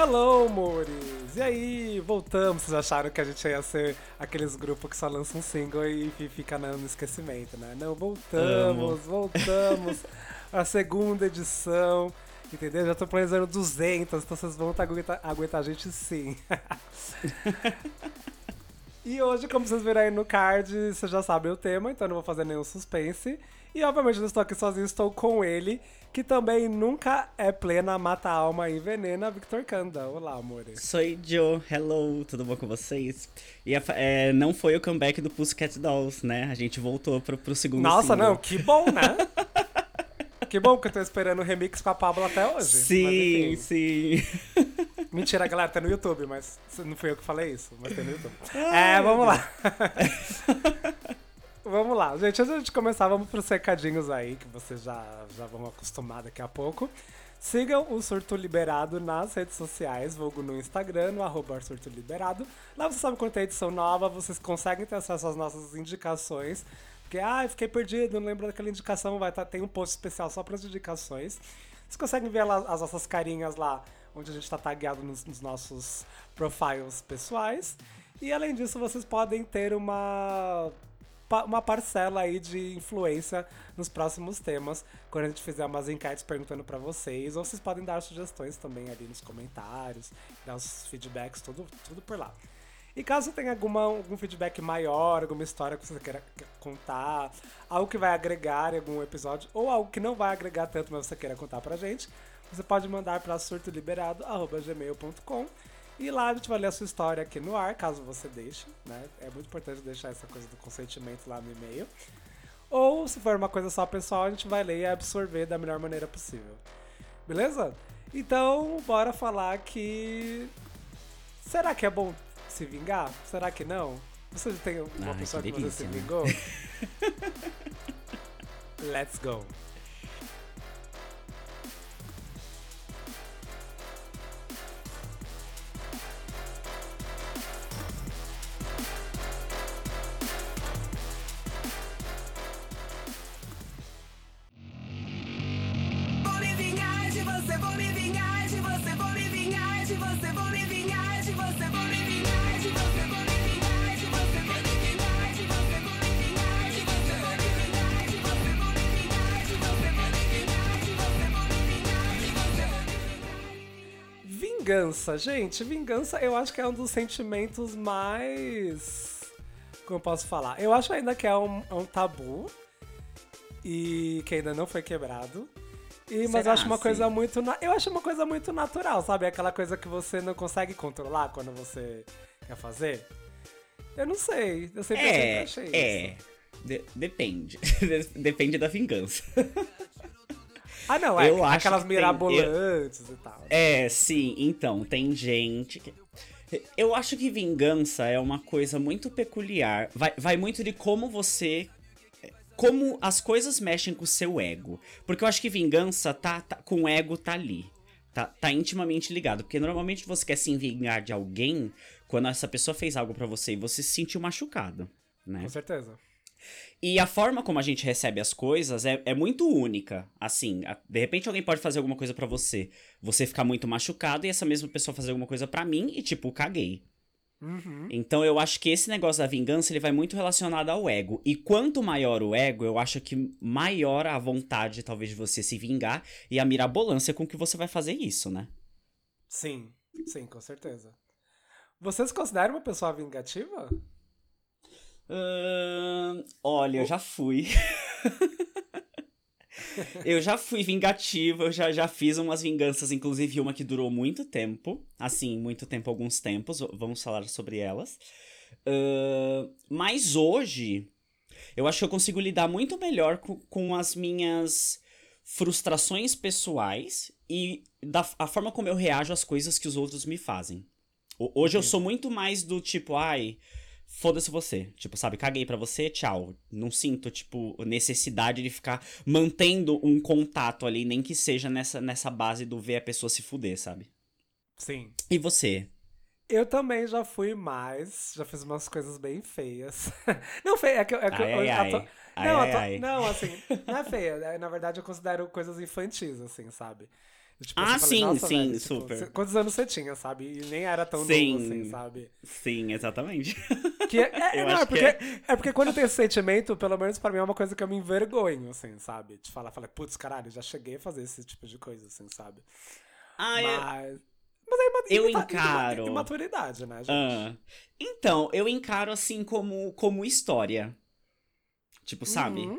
Hello, amores! E aí, voltamos. Vocês acharam que a gente ia ser aqueles grupos que só lançam um single e fica no esquecimento, né? Não, voltamos, Amo. voltamos. a segunda edição, entendeu? Já tô planejando 200, então vocês vão aguentar, aguentar a gente sim. e hoje, como vocês viram aí no card, vocês já sabem o tema, então não vou fazer nenhum suspense. E obviamente não estou aqui sozinho, estou com ele, que também nunca é plena, mata a alma e envenena, Victor Kanda. Olá, amor. Sou Joe, hello, tudo bom com vocês? E é, não foi o comeback do Pussycat Dolls, né? A gente voltou pro, pro segundo Nossa, single. não, que bom, né? que bom que eu tô esperando o remix com a Pablo até hoje. Sim, sim. Mentira, galera, tá no YouTube, mas não fui eu que falei isso, mas tem no YouTube. Ai, é, vamos lá. Vamos lá, gente. Antes de começar, vamos para os recadinhos aí, que vocês já, já vão acostumar daqui a pouco. Sigam o Surto Liberado nas redes sociais, vulgo no Instagram, no arroba Surto Liberado. Lá você sabe quando tem edição nova, vocês conseguem ter acesso às nossas indicações. Porque, ah, fiquei perdido, não lembro daquela indicação, vai tá, tem um post especial só para as indicações. Vocês conseguem ver lá, as nossas carinhas lá, onde a gente está tagueado nos, nos nossos profiles pessoais. E além disso, vocês podem ter uma uma parcela aí de influência nos próximos temas, quando a gente fizer umas enquetes perguntando para vocês, ou vocês podem dar sugestões também ali nos comentários, dar os feedbacks, tudo, tudo por lá. E caso tenha alguma, algum feedback maior, alguma história que você queira contar, algo que vai agregar em algum episódio, ou algo que não vai agregar tanto, mas você queira contar pra gente, você pode mandar para surtoliberado.gmail.com e lá a gente vai ler a sua história aqui no ar, caso você deixe, né? É muito importante deixar essa coisa do consentimento lá no e-mail. Ou, se for uma coisa só pessoal, a gente vai ler e absorver da melhor maneira possível. Beleza? Então, bora falar que. Será que é bom se vingar? Será que não? Você tem uma ah, pessoa que, que você se né? vingou? Let's go! Vingança. Gente, vingança eu acho que é um dos sentimentos mais. Como eu posso falar? Eu acho ainda que é um, é um tabu e que ainda não foi quebrado. E, mas eu acho uma coisa muito. Eu acho uma coisa muito natural, sabe? Aquela coisa que você não consegue controlar quando você quer fazer. Eu não sei. Eu sempre, é, achei é. isso. De depende. depende da vingança. Ah, não, é eu aquelas mirabolantes tem, eu, e tal. É, sim, então, tem gente que. Eu acho que vingança é uma coisa muito peculiar. Vai, vai muito de como você. Como as coisas mexem com o seu ego. Porque eu acho que vingança tá, tá com o ego tá ali. Tá, tá intimamente ligado. Porque normalmente você quer se vingar de alguém quando essa pessoa fez algo para você e você se sentiu machucado. Né? Com certeza. E a forma como a gente recebe as coisas é, é muito única. Assim, a, de repente alguém pode fazer alguma coisa para você, você ficar muito machucado e essa mesma pessoa fazer alguma coisa para mim e tipo, caguei. Uhum. Então eu acho que esse negócio da vingança ele vai muito relacionado ao ego. E quanto maior o ego, eu acho que maior a vontade, talvez, de você se vingar e a mirabolância com que você vai fazer isso, né? Sim, sim, com certeza. Você se considera uma pessoa vingativa? Uh, olha, eu já fui. eu já fui vingativo, eu já, já fiz umas vinganças, inclusive uma que durou muito tempo. Assim, muito tempo, alguns tempos. Vamos falar sobre elas. Uh, mas hoje, eu acho que eu consigo lidar muito melhor com, com as minhas frustrações pessoais e da a forma como eu reajo às coisas que os outros me fazem. Hoje eu sou muito mais do tipo, ai foda-se você. Tipo, sabe, caguei para você, tchau. Não sinto, tipo, necessidade de ficar mantendo um contato ali, nem que seja nessa, nessa base do ver a pessoa se fuder, sabe? Sim. E você? Eu também já fui mais, já fiz umas coisas bem feias. não feia, é que, é que ai, eu, ai, ai. Não, ai, não, assim, não é feia. É, na verdade, eu considero coisas infantis, assim, sabe? Tipo, ah, eu falei, sim, "Nossa, sim, velho, tipo, super. cê- quantos anos você tinha, sabe? E nem era tão Sim. novo assim, sabe? Sim, exatamente. Que é, é, Eu não, é que porque, é. é porque quando eu tenho esse sentimento, pelo menos pra mim é uma coisa que eu me envergonho, assim, sabe? De falar, falei, putz, caralho, já cheguei a fazer esse tipo de coisa, assim, sabe? Ah, eu, Mas. Mas é Eu encaro. ima- Imaturidade, né, gente? Ah, então, eu encaro assim como, como história. Tipo, sabe? Uhum.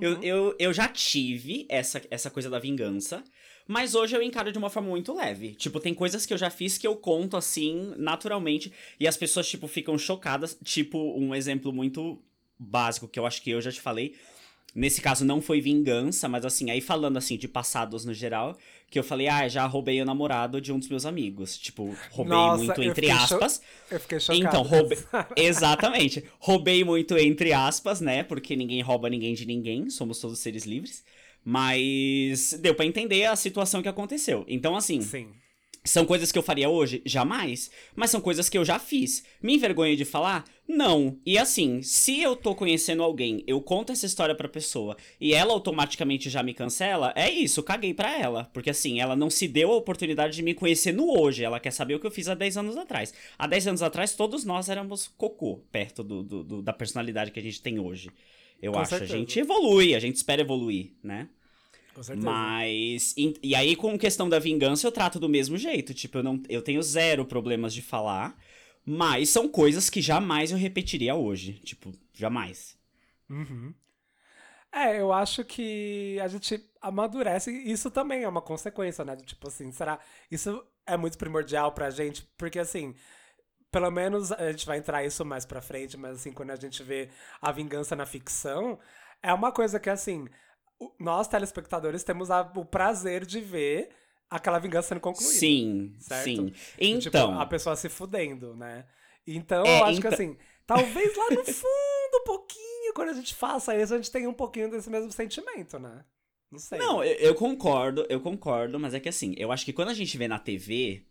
Eu, Uhum. eu, eu já tive essa, essa coisa da vingança, mas hoje eu encaro de uma forma muito leve. Tipo, tem coisas que eu já fiz que eu conto assim, naturalmente, e as pessoas, tipo, ficam chocadas. Tipo, um exemplo muito básico que eu acho que eu já te falei. Nesse caso não foi vingança, mas assim, aí falando assim de passados no geral, que eu falei, ah, já roubei o namorado de um dos meus amigos. Tipo, roubei Nossa, muito entre fiquei cho- aspas. Eu fiquei chocado. Então, roubei. Exatamente. Roubei muito entre aspas, né? Porque ninguém rouba ninguém de ninguém, somos todos seres livres. Mas deu pra entender a situação que aconteceu. Então, assim, Sim. são coisas que eu faria hoje? Jamais. Mas são coisas que eu já fiz. Me envergonho de falar? Não. E assim, se eu tô conhecendo alguém, eu conto essa história pra pessoa e ela automaticamente já me cancela, é isso, caguei pra ela. Porque assim, ela não se deu a oportunidade de me conhecer no hoje. Ela quer saber o que eu fiz há 10 anos atrás. Há 10 anos atrás, todos nós éramos cocô, perto do, do- do- da personalidade que a gente tem hoje. Eu Com acho. certeza. A gente evolui, a gente espera evoluir, né? Com certeza. Mas. E, e aí, com questão da vingança, eu trato do mesmo jeito. Tipo, eu, não, eu tenho zero problemas de falar. Mas são coisas que jamais eu repetiria hoje. Tipo, jamais. Uhum. É, eu acho que a gente amadurece e isso também é uma consequência, né? Tipo assim, será. Isso é muito primordial pra gente, porque assim. Pelo menos a gente vai entrar isso mais pra frente, mas assim, quando a gente vê a vingança na ficção, é uma coisa que assim. Nós, telespectadores, temos a- o prazer de ver aquela vingança sendo concluída. Sim, certo? sim. Tipo, Então. a pessoa se fudendo, né? Então, É, eu acho que então- assim, talvez lá no fundo, um pouquinho, quando a gente faça isso, a gente tenha um pouquinho desse mesmo sentimento, né? Não sei. Não, eu, eu concordo, eu concordo, mas é que assim, eu acho que quando a gente vê na TV,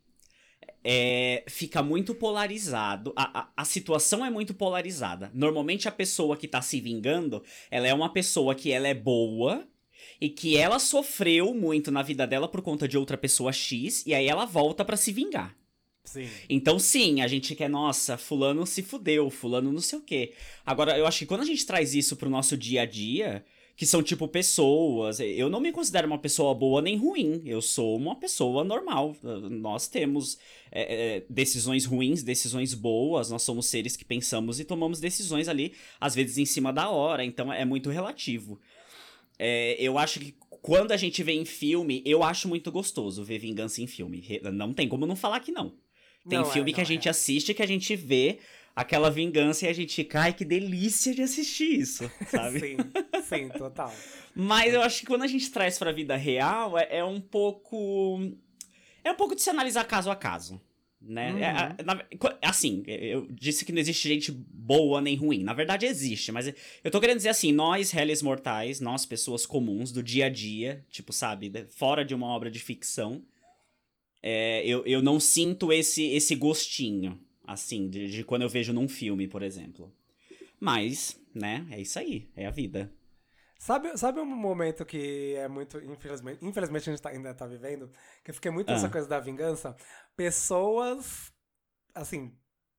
é, fica muito polarizado. A, a, a situação é muito polarizada. Normalmente a pessoa que tá se vingando, ela é uma pessoa que ela é boa e que ela sofreu muito na vida dela por conta de outra pessoa X, e aí ela volta pra se vingar. Sim. Então, sim, a gente quer, nossa, fulano se fudeu, fulano não sei o quê. Agora, eu acho que quando a gente traz isso pro nosso dia a dia, que são tipo pessoas, eu não me considero uma pessoa boa nem ruim, eu sou uma pessoa normal. Nós temos é, é, decisões ruins, decisões boas, nós somos seres que pensamos e tomamos decisões ali, às vezes em cima da hora, então é muito relativo. É, eu acho que quando a gente vê em filme, eu acho muito gostoso ver vingança em filme. Não tem como não falar que não. Tem Não é, filme que a gente é. assiste que a gente vê aquela vingança e a gente fica, ai, que delícia de assistir isso, sabe? Sim, sim, total. Mas eu acho que quando a gente traz pra vida real, é, é um pouco. É um pouco de se analisar caso a caso. Né? Uhum. É, na- co- assim, eu disse que não existe gente boa nem ruim. Na verdade, existe, mas eu tô querendo dizer assim: nós, réis mortais, nós, pessoas comuns do dia a dia, tipo, sabe, fora de uma obra de ficção, é, eu, eu não sinto esse, esse gostinho, assim, de, de quando eu vejo num filme, por exemplo. Mas, né, é isso aí, é a vida. Sabe, sabe um momento que é muito, infelizmente, infelizmente a gente tá- ainda tá vivendo, que eu fiquei muito Ah. nessa coisa da vingança? Pessoas, assim,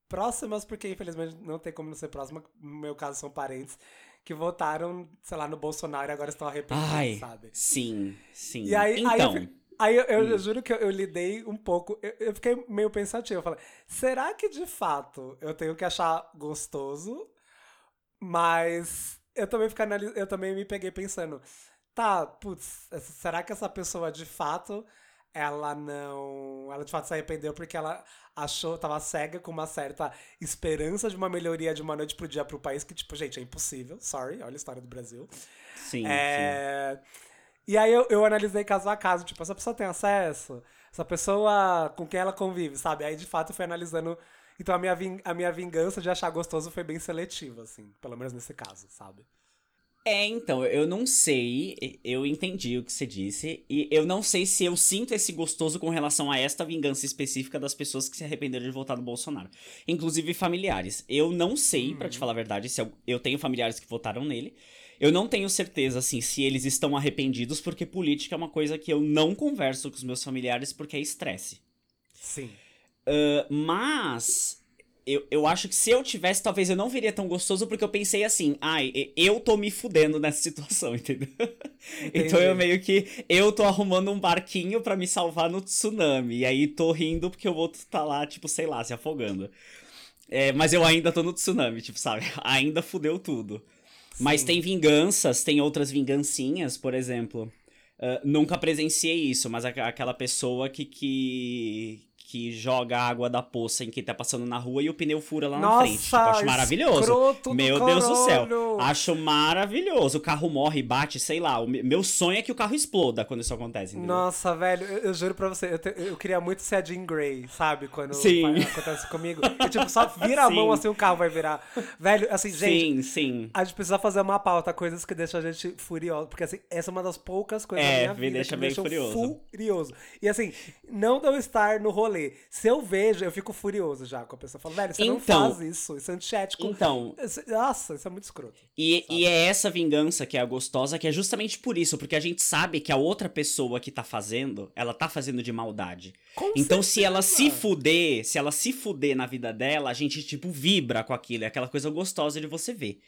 próximas, porque infelizmente não tem como não ser próxima, no meu caso são parentes, que votaram, sei lá, no Bolsonaro e agora estão arrependidos, Ai, sabe? sim, sim. E aí, aí eu, então, aí eu, eu- eu juro que eu, eu lidei um pouco. Eu, fiquei meio pensativo. Eu falei, será que de fato eu tenho que achar gostoso? Mas eu também, fico anali- eu também me peguei pensando, tá, putz, será que essa pessoa de fato ela não. Ela de fato se arrependeu porque ela achou, tava cega com uma certa esperança de uma melhoria de uma noite pro dia pro país, que, tipo, gente, é impossível. Sorry, olha a história do Brasil. sim, sim. E aí eu, eu analisei caso a caso, tipo, essa pessoa tem acesso? Essa pessoa com quem ela convive, sabe? Aí de fato eu fui analisando. Então a minha, vin- a minha vingança de achar gostoso foi bem seletiva, assim. Pelo menos nesse caso, sabe? É, então, eu não sei, eu entendi o que você disse, e eu não sei se eu sinto esse gostoso com relação a esta vingança específica das pessoas que se arrependeram de votar no Bolsonaro. Inclusive familiares. Eu não sei, pra te falar a verdade, se eu, eu tenho familiares que votaram nele. Eu não tenho certeza, assim, se eles estão arrependidos, porque política é uma coisa que eu não converso com os meus familiares porque é estresse. Sim. Uh, mas eu, eu acho que se eu tivesse, talvez eu não viria tão gostoso, porque eu pensei assim, ai, eu tô me fudendo nessa situação, entendeu? então eu meio que. Eu tô arrumando um barquinho para me salvar no tsunami. E aí tô rindo porque o outro tá lá, tipo, sei lá, se afogando. É, mas eu ainda tô no tsunami, tipo, sabe? Ainda fudeu tudo. Mas tem vinganças, tem outras vingancinhas, por exemplo. Uh, nunca presenciei isso, mas aquela pessoa que, que, que joga água da poça em quem tá passando na rua e o pneu fura lá Nossa, na frente. Tipo, acho maravilhoso. Meu do Deus do céu. Acho maravilhoso. O carro morre, bate, sei lá. O meu sonho é que o carro exploda quando isso acontece. Entendeu? Nossa, velho, eu, eu, juro pra você, eu, te, eu, queria muito ser a Jean Grey, sabe? Quando sim. acontece comigo. Eu, tipo, só vira a mão assim o carro vai virar. Velho, assim, gente. Sim, sim. A gente precisa fazer uma pauta, coisas que deixam a gente furioso. Porque, assim, essa é uma das poucas coisas é, da minha vida deixa que bem me deixam furioso. furioso. E assim, não de eu estar no rolê. Se eu vejo, eu fico furioso já com a pessoa. Falo, velho, você então, não faz isso, isso é antiético. Então. Nossa, isso é muito escroto. E, e é essa vingança que é a gostosa, que é justamente por isso, porque a gente sabe que a outra pessoa que tá fazendo, ela tá fazendo de maldade. Com então, certeza. se ela se fuder, se ela se fuder na vida dela, a gente, tipo, vibra com aquilo. É aquela coisa gostosa de você ver.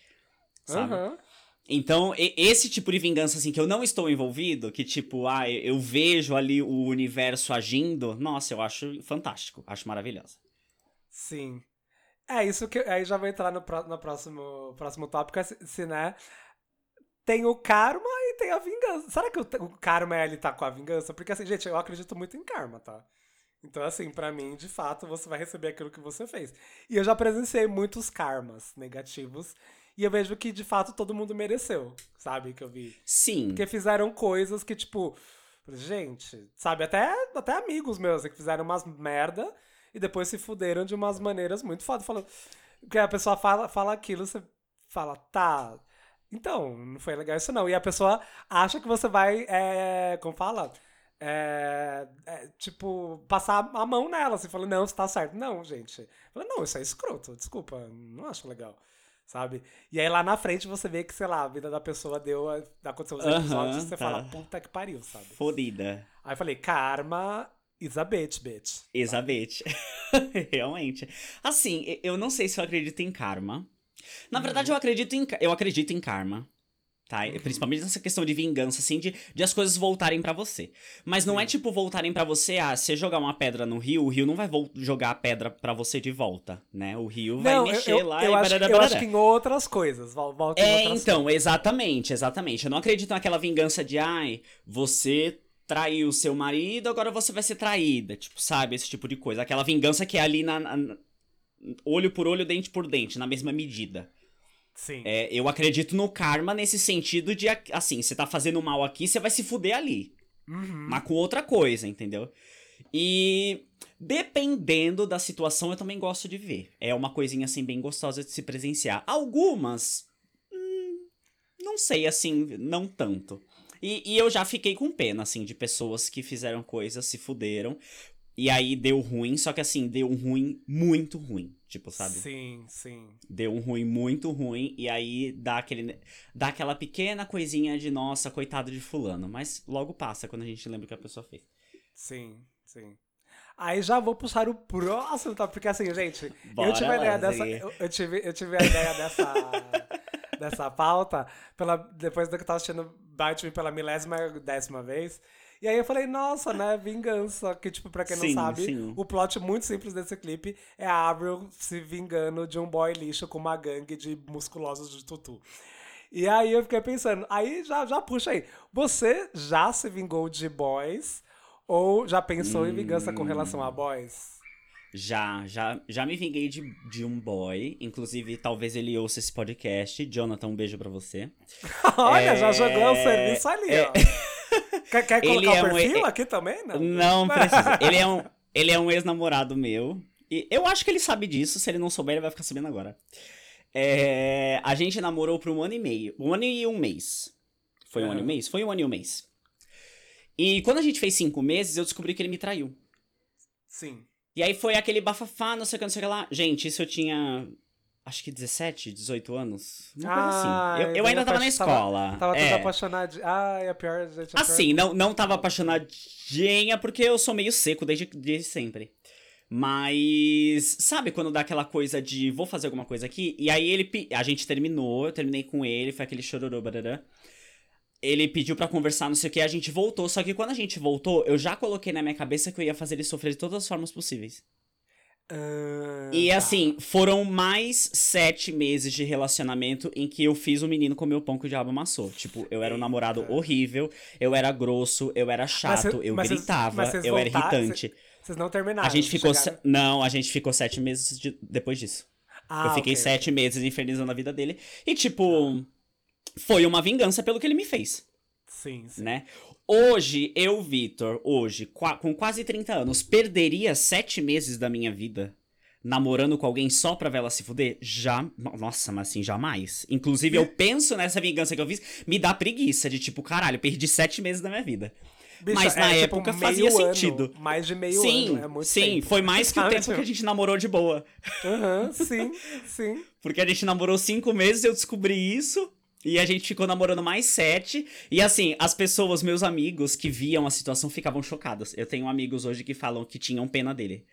Sabe? Uhum. Então, esse tipo de vingança, assim, que eu não estou envolvido, que tipo, ah, eu vejo ali o universo agindo, nossa, eu acho fantástico, acho maravilhosa. Sim. É isso que. Aí já vou entrar no, no próximo, próximo tópico, se, né? Tem o karma e tem a vingança. Será que o, o karma é ele tá com a vingança? Porque, assim, gente, eu acredito muito em karma, tá? Então, assim, para mim, de fato, você vai receber aquilo que você fez. E eu já presenciei muitos karmas negativos e eu vejo que, de fato, todo mundo mereceu, sabe? Que eu vi. Sim. Porque fizeram coisas que, tipo. Gente, sabe? Até, até amigos meus que fizeram umas merda e depois se fuderam de umas maneiras muito foda. Falando. Porque a pessoa fala, fala aquilo, você fala, tá. Então, não foi legal isso não. E a pessoa acha que você vai. É, como fala? É, é, tipo, passar a mão nela. Você fala, não, você tá certo. Não, gente. Fala, não, isso é escroto, desculpa, não acho legal sabe? E aí lá na frente você vê que, sei lá, a vida da pessoa deu. Aconteceu os episódios você tá. fala, puta que pariu, sabe? Fodida. Aí eu falei, karma is a bitch, bitch. Is a bitch. Realmente. Assim, eu não sei se eu acredito em karma. Na verdade, eu acredito em, eu acredito em karma tá? Uhum. Principalmente nessa questão de vingança, assim, de, de as coisas voltarem para você. Mas não é Sim. é tipo voltarem para você, ah, você jogar uma pedra no rio, o rio não vai jogar a pedra para você de volta, né? O rio vai mexer eu, lá eu e acho, Eu acho que em outras coisas, volta É, então, coisas. exatamente, exatamente. Eu não acredito naquela vingança de, ai, você traiu seu marido, agora você vai ser traída, tipo, sabe? Esse tipo de coisa. Aquela vingança que é ali na, na olho por olho, dente por dente, na mesma medida. Sim. É, eu acredito no karma nesse sentido de, assim, você tá fazendo mal aqui, você vai se fuder ali. Uhum. Mas com outra coisa, entendeu? E dependendo da situação, eu também gosto de ver. É uma coisinha, assim, bem gostosa de se presenciar. Algumas. Hum, não sei, assim, não tanto. E, e eu já fiquei com pena, assim, de pessoas que fizeram coisas, se fuderam. E aí deu ruim, só que assim, deu um ruim muito ruim. Tipo, sabe? Sim, sim. Deu um ruim muito ruim, e aí dá, aquele, dá aquela pequena coisinha de nossa, coitado de fulano. Mas logo passa quando a gente lembra o que a pessoa fez. Sim, sim. Aí já vou puxar o próximo, tá? Porque assim, gente, Bora eu tive a ideia dessa. Eu, eu, tive, eu tive a ideia dessa. dessa pauta pela, depois do que eu tava assistindo Me pela milésima décima vez. E aí eu falei, nossa, né, vingança. Que, tipo, pra quem sim, não sabe, sim. o plot muito simples desse clipe é a Avril se vingando de um boy lixo com uma gangue de musculosos de tutu. E aí eu fiquei pensando, aí já, já puxa aí. Você já se vingou de boys? Ou já pensou hum... em vingança com relação a boys? Já, já, já me vinguei de, de um boy. Inclusive, talvez ele ouça esse podcast. Jonathan, um beijo pra você. Olha, é... já jogou o serviço ali, é... ó. Quer, quer colocar é o perfil um... aqui também? Não, não precisa. ele é um, ele é um ex-namorado meu. E eu acho que ele sabe disso. Se ele não souber, ele vai ficar sabendo agora. É, a gente namorou por um ano e meio. Um ano e um mês. Foi um ano e um mês? Foi um ano e um mês. E quando a gente fez cinco meses, eu descobri que ele me traiu. Sim. E aí foi aquele bafafá, não sei o que, não sei o que lá. Gente, isso eu tinha acho que 17, 18 anos. Uma ah, coisa assim. Eu, eu ainda tava na escola. Tava, tava é. tudo apaixonado. Ai, a pior, gente. Assim, pior... não, não tava apaixonadinha porque eu sou meio seco desde, desde sempre. Mas, sabe quando dá aquela coisa de vou fazer alguma coisa aqui? E aí ele. A gente terminou, eu terminei com ele, foi aquele chororô, barará. Ele pediu para conversar, não sei o que, a gente voltou. Só que quando a gente voltou, eu já coloquei na minha cabeça que eu ia fazer ele sofrer de todas as formas possíveis. Ah, e tá. assim, foram mais sete meses de relacionamento em que eu fiz o menino comer o pão que o diabo amassou. Tipo, eu era um namorado horrível, eu era grosso, eu era chato, cê- eu gritava, cês eu era voltaram- irritante. Vocês não terminaram. A gente ficou. se- Não, a gente ficou sete meses de- depois disso. Ah, eu fiquei ok, sete meses infernizando a vida dele. E, tipo, foi uma vingança pelo que ele me fez, Sim, sim. né? Hoje, eu, Vitor, hoje, com quase 30 anos, perderia sete meses da minha vida namorando com alguém só pra ver ela se fuder? Já. Nossa, mas assim, jamais. Inclusive, eu penso nessa vingança que eu fiz, me dá preguiça de tipo, caralho, perdi sete meses da minha vida. Bicho, Mas na é, tipo, época fazia ano, sentido. Mais de meio sim, ano. É muito sim, tempo. foi mais que o tempo que a gente namorou de boa. Aham, sim, sim. Porque a gente namorou cinco meses, eu descobri isso. E a gente ficou namorando mais sete. E assim, as pessoas, meus amigos que viam a situação ficavam chocadas. Eu tenho amigos hoje que falam que tinham pena dele.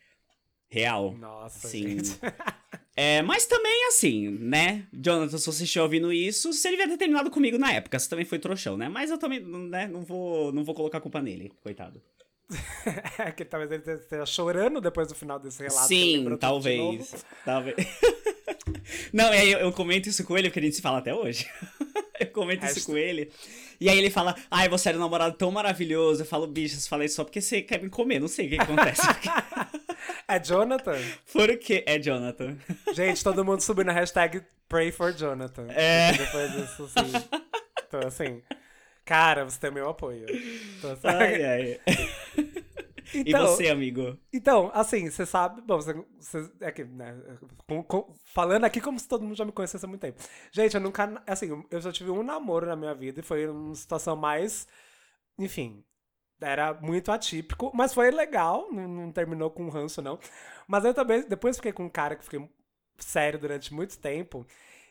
Real. Nossa, Sim. gente. É, mas também assim, né? Jonathan, se você estiver ouvindo isso, você devia ter terminado comigo na época. Você também foi trouxão, né? Mas eu também, né? Não vou, não vou colocar a culpa nele, coitado. É que talvez ele esteja chorando depois do final desse relato. ele Sim, talvez. Talvez. Não, eu, eu comento isso com ele, porque a gente se fala até hoje. eu comento isso com ele. E aí ele fala, ai, você era um namorado tão maravilhoso. Eu falo, bicho, você fala isso só porque você quer me comer. Não sei o que, que acontece. É Jonathan? Por quê? É Jonathan. Gente, todo mundo subindo a hashtag Pray for Jonathan. É. Depois disso, assim. Então, assim. Cara, você tem meu apoio. Então, Ai, ai. Então, e você, amigo? Então, assim, você sabe. Bom, você. você é que, né, com- com- falando aqui como se todo mundo já me conhecesse há muito tempo. Gente, eu nunca. Assim, eu já tive um namoro na minha vida e foi uma situação mais. Enfim. Era muito atípico, mas foi legal, não, não terminou com ranço, não. Mas eu também, depois fiquei com um cara que fiquei sério durante muito tempo.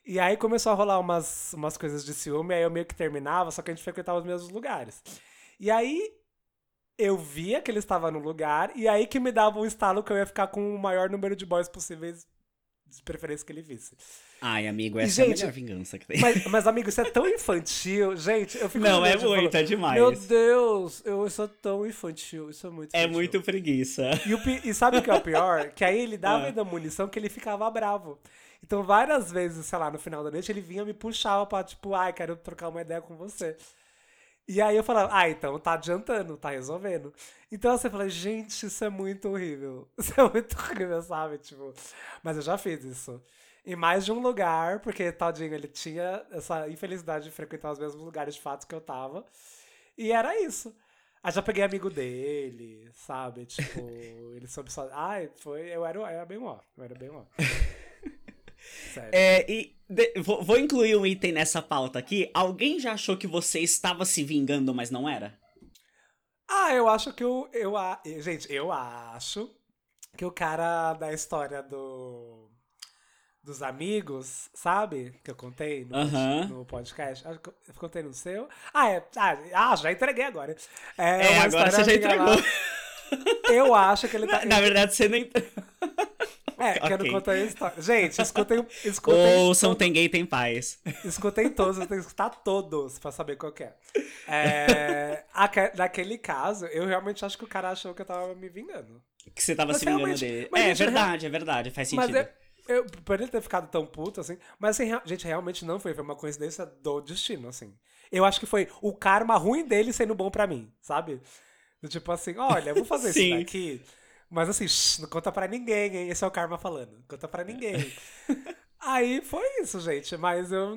E aí começou a rolar umas, umas coisas de ciúme, aí eu meio que terminava, só que a gente frequentava os mesmos lugares. E aí eu via que ele estava no lugar, e aí que me dava um estalo que eu ia ficar com o maior número de boys possíveis, de preferência que ele visse. Ai, amigo, essa é a gente, melhor vingança que tem. Mas, mas, amigo, isso é tão infantil, gente. Eu fico Não, é muito, falar, é demais. Meu Deus, eu sou tão infantil, isso é muito É infantil. muito preguiça. E, o e sabe o que é o pior? Que aí ele dava Ah. ainda munição que ele ficava bravo. Então, várias vezes, sei lá, no final da noite, ele vinha me puxava pra, tipo, ai, quero trocar uma ideia com você. E aí eu falava, ah, então tá adiantando, tá resolvendo. Então você fala, gente, isso é muito horrível. Isso é muito horrível, sabe? Tipo, mas eu já fiz isso. Em mais de um lugar, porque tadinho, ele tinha essa infelicidade de frequentar os mesmos lugares de fato que eu tava. E era isso. Aí já peguei amigo dele, sabe? Tipo, ele soube só. Ai, foi. Eu era, eu era bem ó. Eu era bem ó. É, e de- vou, vou incluir um item nessa pauta aqui. Alguém já achou que você estava se vingando, mas não era? Ah, eu acho que o. Eu, a- gente, eu acho que o cara da história do. Dos amigos, sabe? Que eu contei no, Aham. no podcast. Acho que eu eu contei no seu. Ah, é. Ah, ah, já entreguei agora. É, É, uma agora história você já minha lá. entregou. Eu acho que ele tá. Na verdade, você nem. É, que eu Ok. não contei a história. Gente, escutem. escutem Ouçam, tem gay, tem paz. Escutei todos, eu tenho que escutar todos pra saber qual é. é aque- naquele caso, eu realmente acho que o cara achou que eu tava me vingando. Que você tava Mas se vingando dele. É gente, verdade, é verdade, faz sentido. Mas eu, eu, por ele ter ficado tão puto, assim. Mas, assim, gente, realmente não foi. Foi uma coincidência do destino, assim. Eu acho que foi o karma ruim dele sendo bom pra mim, sabe? Tipo assim, olha, eu vou fazer isso daqui. Mas assim, shh, não conta pra ninguém, hein? Esse é o karma falando. Não conta pra ninguém. Aí foi isso, gente. Mas eu.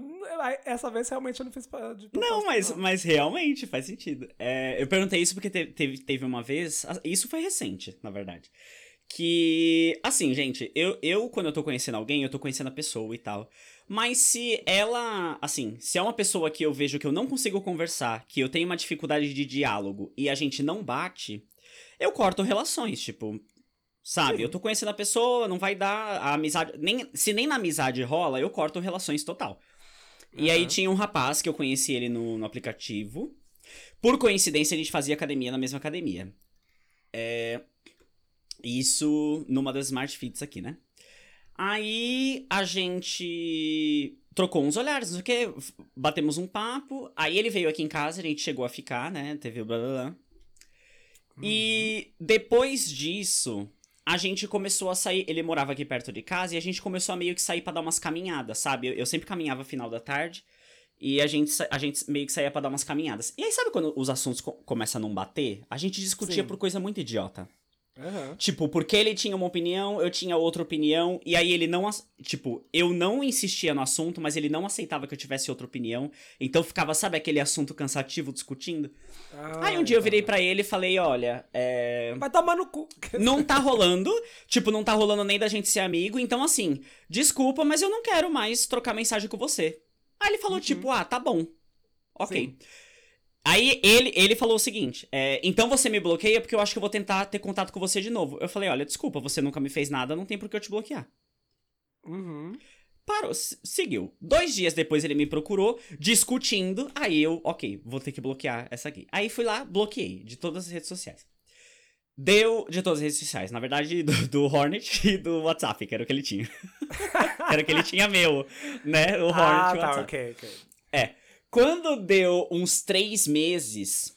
Essa vez realmente eu não fiz pra, de Não, mas, não. mas realmente faz sentido. É, eu perguntei isso porque te- teve, teve uma vez. Isso foi recente, na verdade. Que. Assim, gente, eu, eu, quando eu tô conhecendo alguém, eu tô conhecendo a pessoa e tal. Mas se ela. Assim, se é uma pessoa que eu vejo que eu não consigo conversar, que eu tenho uma dificuldade de diálogo e a gente não bate, eu corto relações. Tipo, Sabe? Sim. Eu tô conhecendo a pessoa, não vai dar a amizade. Nem, se nem na amizade rola, eu corto relações total. E aí tinha um rapaz que eu conheci ele no, no aplicativo. Por coincidência, a gente fazia academia na mesma academia. É, Isso numa das Smart Fits aqui, né? Aí a gente trocou uns olhares, não sei o quê, batemos um papo. Aí ele veio aqui em casa, a gente chegou a ficar, né? Teve o blá blá blá. E depois disso, a gente começou a sair. Ele morava aqui perto de casa e a gente começou a meio que sair pra dar umas caminhadas, sabe? Eu, eu sempre caminhava final da tarde. E a gente, a gente meio que saía pra dar umas caminhadas. E aí, sabe quando os assuntos co- começam a não bater? A gente discutia Sim. por coisa muito idiota. Aham. Tipo, porque ele tinha uma opinião, eu tinha outra opinião, e aí ele não. Tipo, eu não insistia no assunto, mas ele não aceitava que eu tivesse outra opinião. Então ficava, sabe, aquele assunto cansativo discutindo? aí um dia eu virei pra ele e falei: olha, é. Vai tomar no cu. Não tá rolando. Tipo, não tá rolando nem da gente ser amigo. Então, assim, desculpa, mas eu não quero mais trocar mensagem com você. Aí ele falou, tipo, ah, tá bom. Ok. Sim. Aí ele, ele falou o seguinte: é, então você me bloqueia porque eu acho que eu vou tentar ter contato com você de novo. Eu falei, olha, desculpa, você nunca me fez nada, não tem por que eu te bloquear. Uhum. Parou, seguiu. Dois dias depois ele me procurou, discutindo. Aí eu, ok, vou ter que bloquear essa aqui. Aí fui lá, bloqueei de todas as redes sociais. Deu de todas as redes sociais, na verdade, do, do Hornet e do WhatsApp, que era o que ele tinha. era o que ele tinha meu, né? O Hornet Ah, e o tá, WhatsApp. ok, ok. Quando deu uns três meses.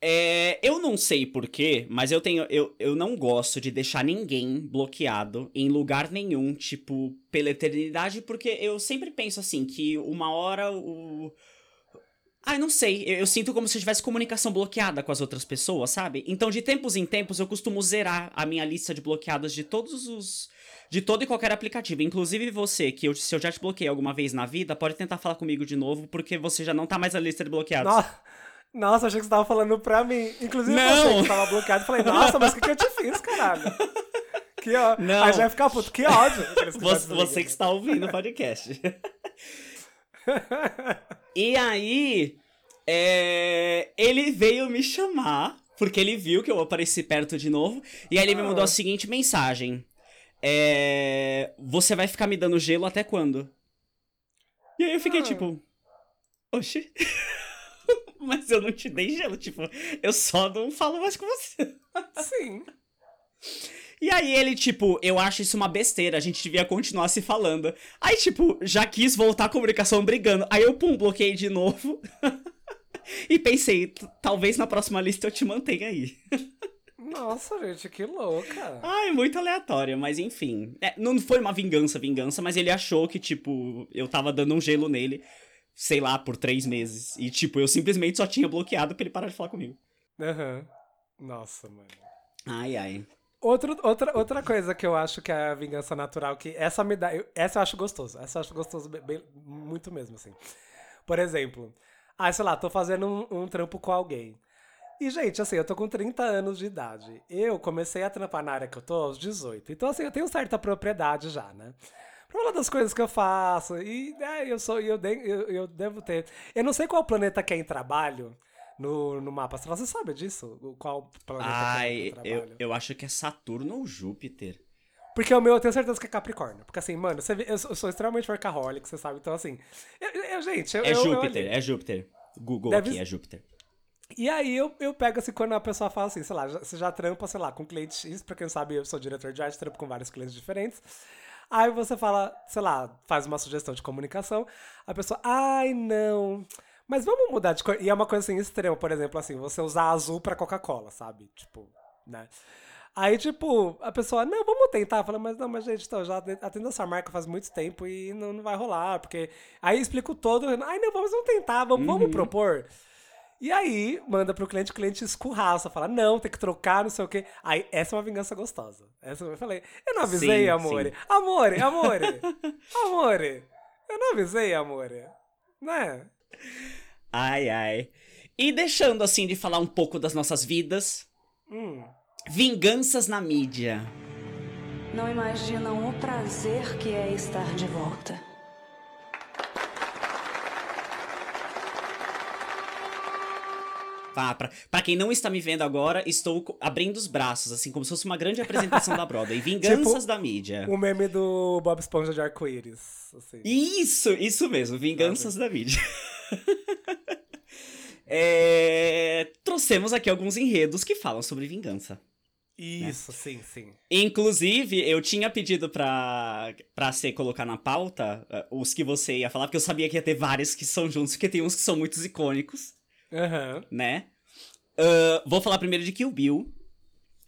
é, eu não sei porquê, mas eu tenho. Eu, eu não gosto de deixar ninguém bloqueado em lugar nenhum, tipo, pela eternidade, porque eu sempre penso assim, que uma hora o. Ai, não sei. Eu, eu sinto como se eu tivesse comunicação bloqueada com as outras pessoas, sabe? Então, de tempos em tempos, eu costumo zerar a minha lista de bloqueados de todos os. De todo e qualquer aplicativo. Inclusive você, que eu, se eu já te bloqueei alguma vez na vida, pode tentar falar comigo de novo, porque você já não tá mais na lista de bloqueados. No- Nossa, achei que você tava falando pra mim. Inclusive Não. você que tava bloqueado. Falei, nossa, mas o que, que eu te fiz, caralho? Que ó... Não. Aí já ia ficar puto. Que ódio. Que Você, você que está ouvindo o podcast. e aí, é, ele veio me chamar, porque ele viu que eu apareci perto de novo, e aí ele me mandou Ah. a seguinte mensagem. É, você vai ficar me dando gelo até quando? E aí eu fiquei Ah. tipo, oxi. Mas eu não te dei gelo, tipo, eu só não falo mais com você. Sim. E aí ele, tipo, eu acho isso uma besteira, a gente devia continuar se falando. Aí, tipo, já quis voltar a comunicação brigando. Aí eu, pum, bloqueei de novo. e pensei, "T- talvez na próxima lista eu te mantenha aí. Nossa, gente, que louca. Ai, muito aleatório, mas enfim. É, não foi uma vingança, vingança, mas ele achou que, tipo, eu tava dando um gelo nele, sei lá, por três meses. E, tipo, eu simplesmente só tinha bloqueado pra ele parar de falar comigo. Aham. Nossa, mano. Ai, ai. Outro, outra, outra coisa que eu acho que é a vingança natural, que essa me dá. eu- essa eu acho gostoso. Essa eu acho gostoso bem- bem- muito mesmo, assim. Por exemplo, ah, sei lá, tô fazendo um, um trampo com alguém. E, gente, assim, eu tô com 30 anos de idade. Eu comecei a trampar na área que eu tô aos 18. Então, assim, eu tenho certa propriedade já, né? Pra falar das coisas que eu faço. E é, eu sou. Eu, de- eu, eu devo ter. Eu não sei qual planeta que é em trabalho no, no mapa. Você sabe disso? Qual planeta que é Ai, em eu, trabalho? eu acho que é Saturno ou Júpiter. Porque o meu eu tenho certeza que é Capricórnio. Porque assim, mano, você eu, sou, eu sou extremamente workaholic, você sabe. Então, assim. Eu, eu- gente, eu. É eu- eu Júpiter, é Júpiter. Google Deve aqui, é Júpiter. E aí eu, eu pego assim, quando a pessoa fala assim, sei lá, você já trampa, sei lá, com cliente X, pra quem não sabe, eu sou diretor de arte, trampo com vários clientes diferentes. Aí você fala, sei lá, faz uma sugestão de comunicação, a pessoa, ai, não. Mas vamos mudar de cor. E é uma coisa assim extrema, por exemplo, assim, você usar azul pra Coca-Cola, sabe? Tipo, né? Aí, tipo, a pessoa, não, vamos tentar. Fala, mas não, mas gente, então, já atendo essa marca faz muito tempo e não, não vai rolar, porque. Aí explico todo, ai, não, vamos, vamos tentar, vamos, vamos propor. E aí, manda pro cliente, o cliente escurraça, fala, não, tem que trocar, não sei o quê. Aí, essa é uma vingança gostosa. Essa eu falei, eu não avisei, Sim, amore. sim. Amore, amore, amore. Eu não avisei, amore. Né? Ai, ai. E deixando assim de falar um pouco das nossas vidas, Hum. vinganças na mídia. Não imaginam o prazer que é estar de volta. Tá, pra, pra quem não está me vendo agora, estou abrindo os braços, assim, como se fosse uma grande apresentação da Broadway. Vinganças Tipo, da mídia. O meme do Bob Esponja de arco-íris. Assim. Isso, isso mesmo, Vinganças da mídia. É, trouxemos aqui alguns enredos que falam sobre vingança. Isso, sim, sim. Inclusive, eu tinha pedido pra, pra você colocar na pauta eh, os que você ia falar, porque eu sabia que ia ter vários que são juntos, porque tem uns que são muito icônicos, Aham. né? Ah, vou falar primeiro de Kill Bill,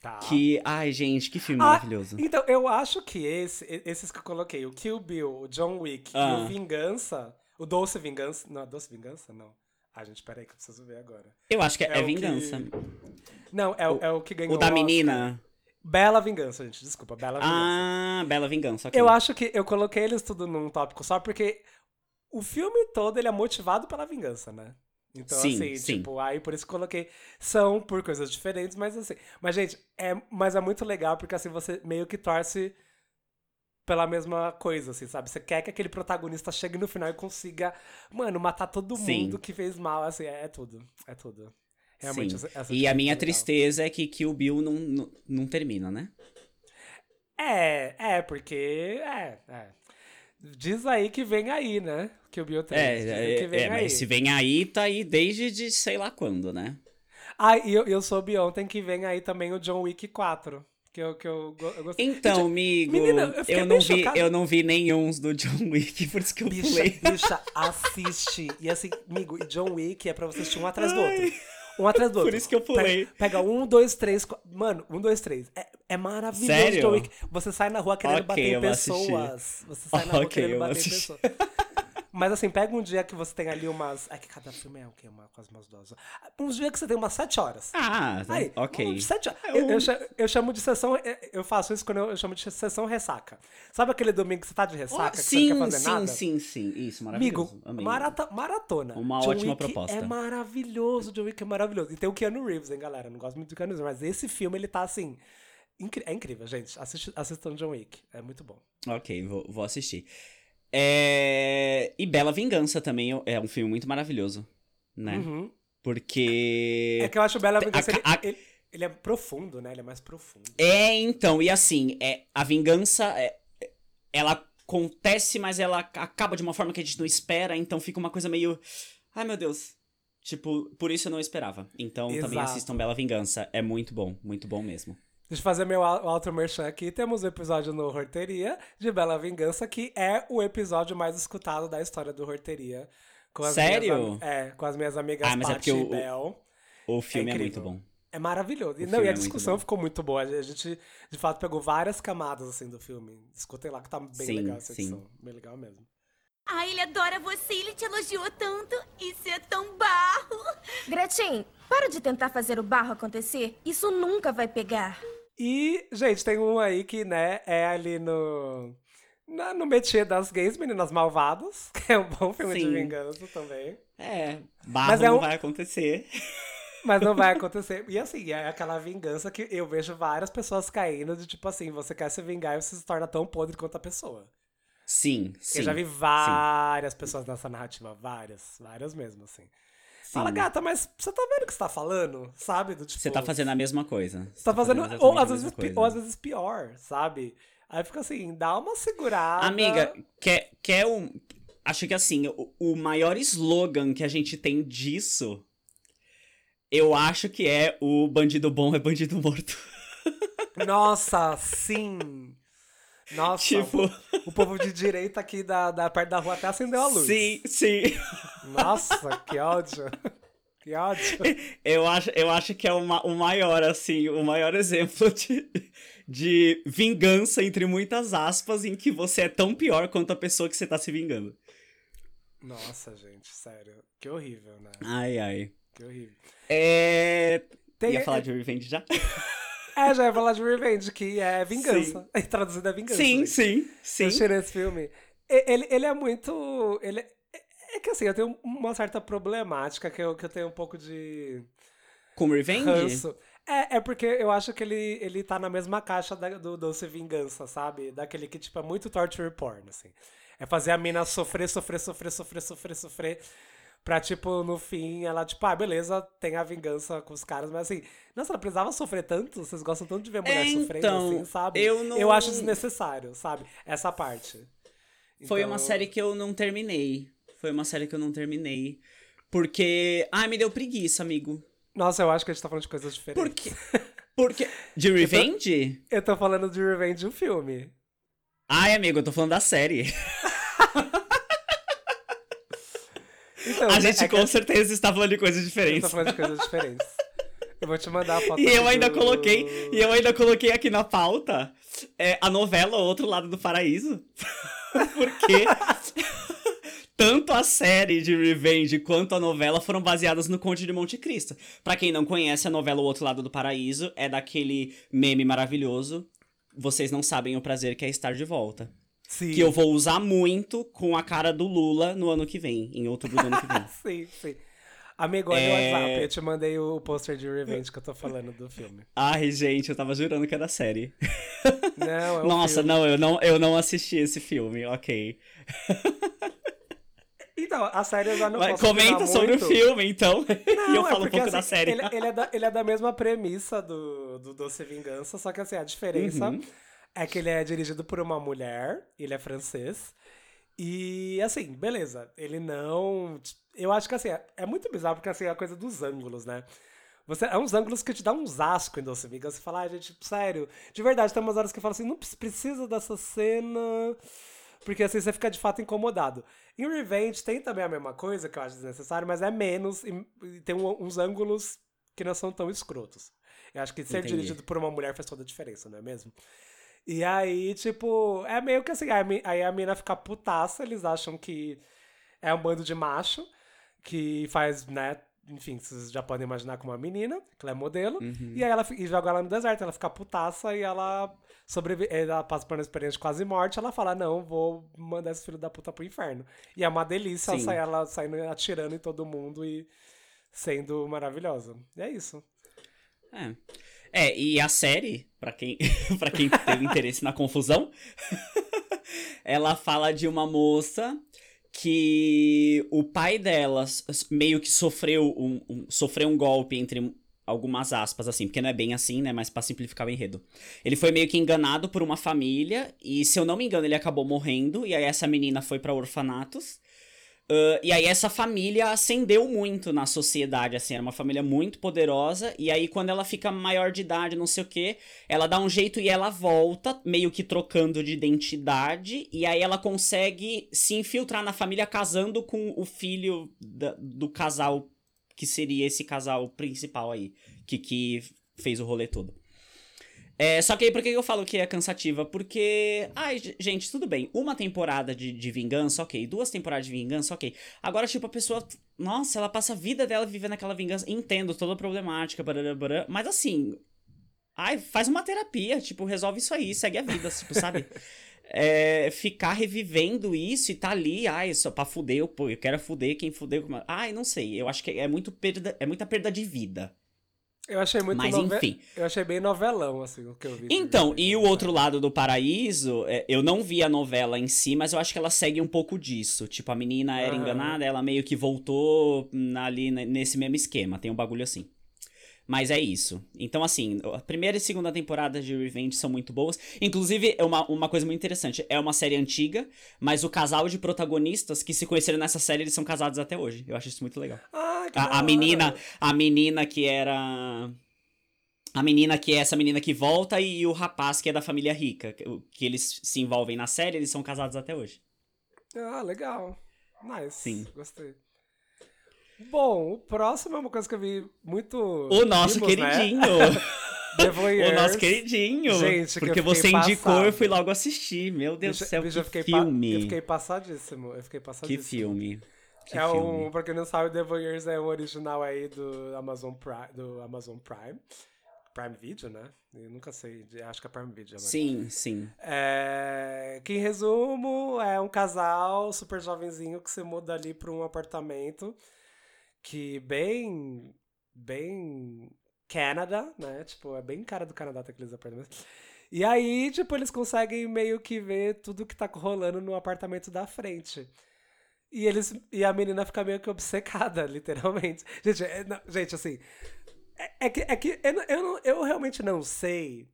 Tá. que... Ai, gente, que filme Ah, maravilhoso. Então, eu acho que esse, esses que eu coloquei, o Kill Bill, o John Wick e Ah. o Vingança, o Doce Vingança. Não, Doce Vingança? Não. Ah, gente, peraí que eu preciso ver agora. Eu acho que é, é o Vingança. Não, é, o, é o que ganhou O da menina... Bela Vingança, gente. Desculpa, Bela Vingança. Ah, Bela Vingança, ok. Eu acho que eu coloquei eles tudo num tópico só porque o filme todo ele é motivado pela vingança, né? Então, Sim, assim, sim. tipo, aí por isso coloquei. São por coisas diferentes, mas assim. Mas, gente, é, mas é muito legal porque assim você meio que torce pela mesma coisa, assim, sabe? Você quer que aquele protagonista chegue no final e consiga, mano, matar todo Sim. mundo que fez mal, assim, é, é tudo. É tudo. Realmente, essa- essa E a minha é legal. tristeza é que Kill Bill não, não, não termina, né? É, é, porque. É, é. Diz aí que vem aí, né? Que o Bio 3. É, é, que vem é, aí. mas se vem aí, tá aí desde de sei lá quando, né? Ah, e eu, eu soube ontem que vem aí também o John Wick 4. Que eu, que eu, eu gostei. Então, amigo, menina, eu eu, não vi, eu não vi nenhum do John Wick, por isso que eu Bicha, pulei. bicha, assiste. E assim, amigo, e John Wick é pra você assistir um atrás do outro. Um atrás do outro. isso que eu pulei. Pega, pega um, dois, três. quatro- Mano, um, dois, três. É, é maravilhoso Sério? John Wick. Você sai na rua querendo Ok, bater pessoas. Você sai na rua Ok, querendo bater pessoas. Mas assim, pega um dia que você tem ali umas. É que cada filme é o quê? Uma, quase umas duas horas. Um dia que você tem umas sete horas. Ah, Aí, ok. um- sete horas. Eu, eu cha- eu chamo de sessão. Eu faço isso quando eu, eu chamo de sessão ressaca. Sabe aquele domingo que você tá de ressaca? que você sim, não quer fazer sim, nada? sim, sim. Isso, Amigo, maravilhoso. Amei. marata, maratona. Uma John ótima Wick proposta. É maravilhoso, John Wick é maravilhoso. E tem o Keanu Reeves, hein, galera? Não gosto muito do Keanu Reeves, mas esse filme, ele tá assim. incri- é incrível, gente. Assiste, assistam John Wick. É muito bom. Ok, vou, vou assistir. É... E Bela Vingança também é um filme muito maravilhoso, né? Uhum. Porque... É que eu acho Bela A- Vingança. Ele, a- ele- ele é profundo, né? Ele é mais profundo. É, então, e assim, é, a vingança, é, ela acontece, mas ela acaba de uma forma que a gente não espera, então fica uma coisa meio. Ai, meu Deus. Tipo, por isso eu não esperava. Então também Exato. assistam Bela Vingança. É muito bom, muito bom mesmo. Deixa eu fazer meu auto merchan aqui. Temos o episódio no Horteria de Bela Vingança, que é o episódio mais escutado da história do Horteria. Com as Sério? Minhas, é, com as minhas amigas Ah, mas é Paty porque e o- Bel. O filme é, incrível. muito bom. É maravilhoso. E, não, e a é muito discussão bom. ficou muito boa. A gente, de fato, pegou várias camadas assim do filme. Escutem lá que tá bem Sim, legal essa sim. edição. Bem legal mesmo. Ah, ele adora você, ele te elogiou tanto. Isso é tão barro. Gretchen, para de tentar fazer o barro acontecer. Isso nunca vai pegar. E, gente, tem um aí que, né, é ali no. Na, no métier das gays, Meninas Malvadas, que é um bom filme de Sim. vingança também. É, barro Mas é não um- vai acontecer. Mas não vai acontecer. E assim, é aquela vingança que eu vejo várias pessoas caindo de tipo assim, você quer se vingar e você se torna tão podre quanto a pessoa. Sim, sim. eu já vi várias pessoas nessa narrativa, várias, várias mesmo, assim. Fala, sim. gata, mas você tá vendo o que você tá falando? Sabe? Do tipo. Você tá fazendo a mesma coisa. Você tá fazendo. exatamente Ou às, vezes, coisa. ou às vezes pior, sabe? Aí fica assim, dá uma segurada. Amiga, quer, quer um. Acho que assim, o, o maior slogan que a gente tem disso, eu acho que é o bandido bom é bandido morto. Nossa, sim! Nossa, Tipo- o, o povo de direita aqui da, da perto da rua até acendeu a luz. Sim, sim. Nossa, que ódio. Que ódio. Eu acho, eu acho que é uma, o maior, assim, o maior exemplo de, de vingança, entre muitas aspas, em que você é tão pior quanto a pessoa que você tá se vingando. Nossa, gente, sério. Que horrível, né? Ai, ai. Que horrível. É. Tem- Ia falar de Revenge já? É, já ia falar de Revenge, que é vingança. Traduzido é vingança. sim, né? sim, sim. Eu assisti esse filme. Ele, ele é muito. Ele é, é que assim, eu tenho uma certa problemática que eu, que eu tenho um pouco de Com Revenge? ranço. É, é porque eu acho que ele, ele tá na mesma caixa da- do Doce Vingança, sabe? Daquele que, tipo, é muito torture porn, assim. É fazer a mina sofrer, sofrer, sofrer, sofrer, sofrer, sofrer. Pra, tipo, no fim, ela, tipo, ah, beleza, tem a vingança com os caras, mas assim, nossa, ela precisava sofrer tanto? Vocês gostam tanto de ver mulher É, sofrendo então, assim, sabe? eu não- Eu acho desnecessário, sabe? Essa parte. Foi Então- uma série que eu não terminei. Foi uma série que eu não terminei. Porque. Ai, me deu preguiça, amigo. Nossa, eu acho que a gente tá falando de coisas diferentes. Por quê? Porque. De Revenge? Eu tô falando de Revenge, o filme. Ai, amigo, eu tô falando da série. Então, A gente é que com certeza está falando de coisas diferentes. falando de coisas diferentes. Eu vou te mandar a foto E eu ainda do- coloquei, e eu ainda coloquei aqui na pauta é, a novela O Outro Lado do Paraíso. Porque tanto a série de Revenge quanto a novela foram baseadas no Conde de Monte Cristo. Pra quem não conhece, a novela O Outro Lado do Paraíso é daquele meme maravilhoso. Vocês não sabem o prazer que é estar de volta. Sim. Que eu vou usar muito com a cara do Lula no ano que vem, em outubro do ano que vem. Sim, sim. Amigo, olha o É. WhatsApp. Eu te mandei o pôster de Revenge que eu tô falando do filme. Ai, gente, eu tava jurando que era série. Não, é um Nossa, filme. não eu, não, eu não assisti esse filme, ok. Então, a série eu já não Mas posso comenta sobre muito. o filme, então. Não, e eu é falo um porque, pouco da assim, série. Ele, ele é da, ele é da mesma premissa do, do Doce Vingança, só que assim, a diferença Uhum. É que ele é dirigido por uma mulher, ele é francês. E assim, beleza, ele não. Eu acho que assim, é, é muito bizarro, porque assim, é a coisa dos ângulos, né? Você, é uns ângulos que te dá uns asco em Doce Vingança. Você fala, ah, gente, sério, de verdade, tem umas horas que eu falo assim, não precisa dessa cena. Porque assim você fica de fato incomodado. Em Revenge tem também a mesma coisa, que eu acho desnecessário, mas é menos e, e tem um- uns ângulos que não são tão escrotos. Eu acho que ser Entendi. dirigido por uma mulher faz toda a diferença, não é mesmo? E aí, tipo, é meio que assim, aí a mina fica putaça, eles acham que é um bando de macho, que faz, né, enfim, vocês já podem imaginar como uma menina, que ela é modelo, e aí ela e joga ela no deserto, ela fica putaça e ela sobrevive, ela passa por uma experiência de quase morte, ela fala, não, vou mandar esse filho da puta pro inferno. E é uma delícia ela ela saindo atirando em todo mundo e sendo maravilhosa. E é isso. É. É, e a série, pra quem, pra quem tem interesse na confusão, ela fala de uma moça que o pai dela meio que sofreu um, um- sofreu um golpe entre algumas aspas, assim, porque não é bem assim, né, mas pra simplificar o enredo. Ele foi meio que enganado por uma família, e se eu não me engano, ele acabou morrendo, e aí essa menina foi pra orfanatos, Uh, e aí essa família ascendeu muito na sociedade, assim, era uma família muito poderosa, e aí quando ela fica maior de idade, não sei o que, ela dá um jeito e ela volta, meio que trocando de identidade, e aí ela consegue se infiltrar na família casando com o filho da- do casal, que seria esse casal principal aí, que, que fez o rolê todo. É, só que aí por que eu falo que é cansativa? Porque. Ai, gente, tudo bem. Uma temporada de, de vingança, ok. Duas temporadas de vingança, ok. Agora, tipo, a pessoa. Nossa, ela passa a vida dela vivendo aquela vingança. Entendo toda a problemática, barará, barará, mas assim. Ai, faz uma terapia, tipo, resolve isso aí, segue a vida, tipo, sabe? É, ficar revivendo isso e tá ali, ai, só pra fuder, eu, pô, eu quero fuder quem fudeu. com- Ai, não sei, eu acho que é muito perda, é muita perda de vida. Eu achei muito Mas nove- enfim. Eu achei bem novelão, assim, o que eu vi. Então, e o outro lado do paraíso, é, eu não vi a novela em si, mas eu acho que ela segue um pouco disso. Tipo, a menina era enganada, ela meio que voltou ali ne- nesse mesmo esquema. Tem um bagulho assim. Mas é isso. Então, assim, a primeira e segunda temporada de Revenge são muito boas. Inclusive, é uma, uma coisa muito interessante. É uma série antiga, mas o casal de protagonistas que se conheceram nessa série, eles são casados até hoje. Eu acho isso muito legal. Ah, que A, a menina, a menina que era. A menina que é essa menina que volta e o rapaz que é da família rica. Que eles se envolvem na série, eles são casados até hoje. Ah, legal. Nice. Sim. Gostei. Bom, o próximo é uma coisa que eu vi muito. O nosso vimos, né? queridinho! The o nosso queridinho! Gente, que Porque você indicou, passado. eu fui logo assistir. Meu Deus do céu, que eu fiquei filme! eu fiquei passadíssimo. Eu fiquei Que passadíssimo. filme! Que é filme! um, pra quem não sabe, The Voyeurs é um original aí do Amazon Prime, do Amazon Prime. Prime Video, né? Eu nunca sei, acho que é Prime Video agora. Sim, sim. É, que em resumo é um casal super jovenzinho que se muda ali para um apartamento que bem bem Canadá, né? Tipo, é bem cara do Canadá ter aqueles apartamentos. E aí, tipo, eles conseguem meio que ver tudo que tá rolando no apartamento da frente. E, eles, e a menina fica meio que obcecada, literalmente. Gente, é- não, gente assim. É, é que, é que eu, eu, não- eu realmente não sei.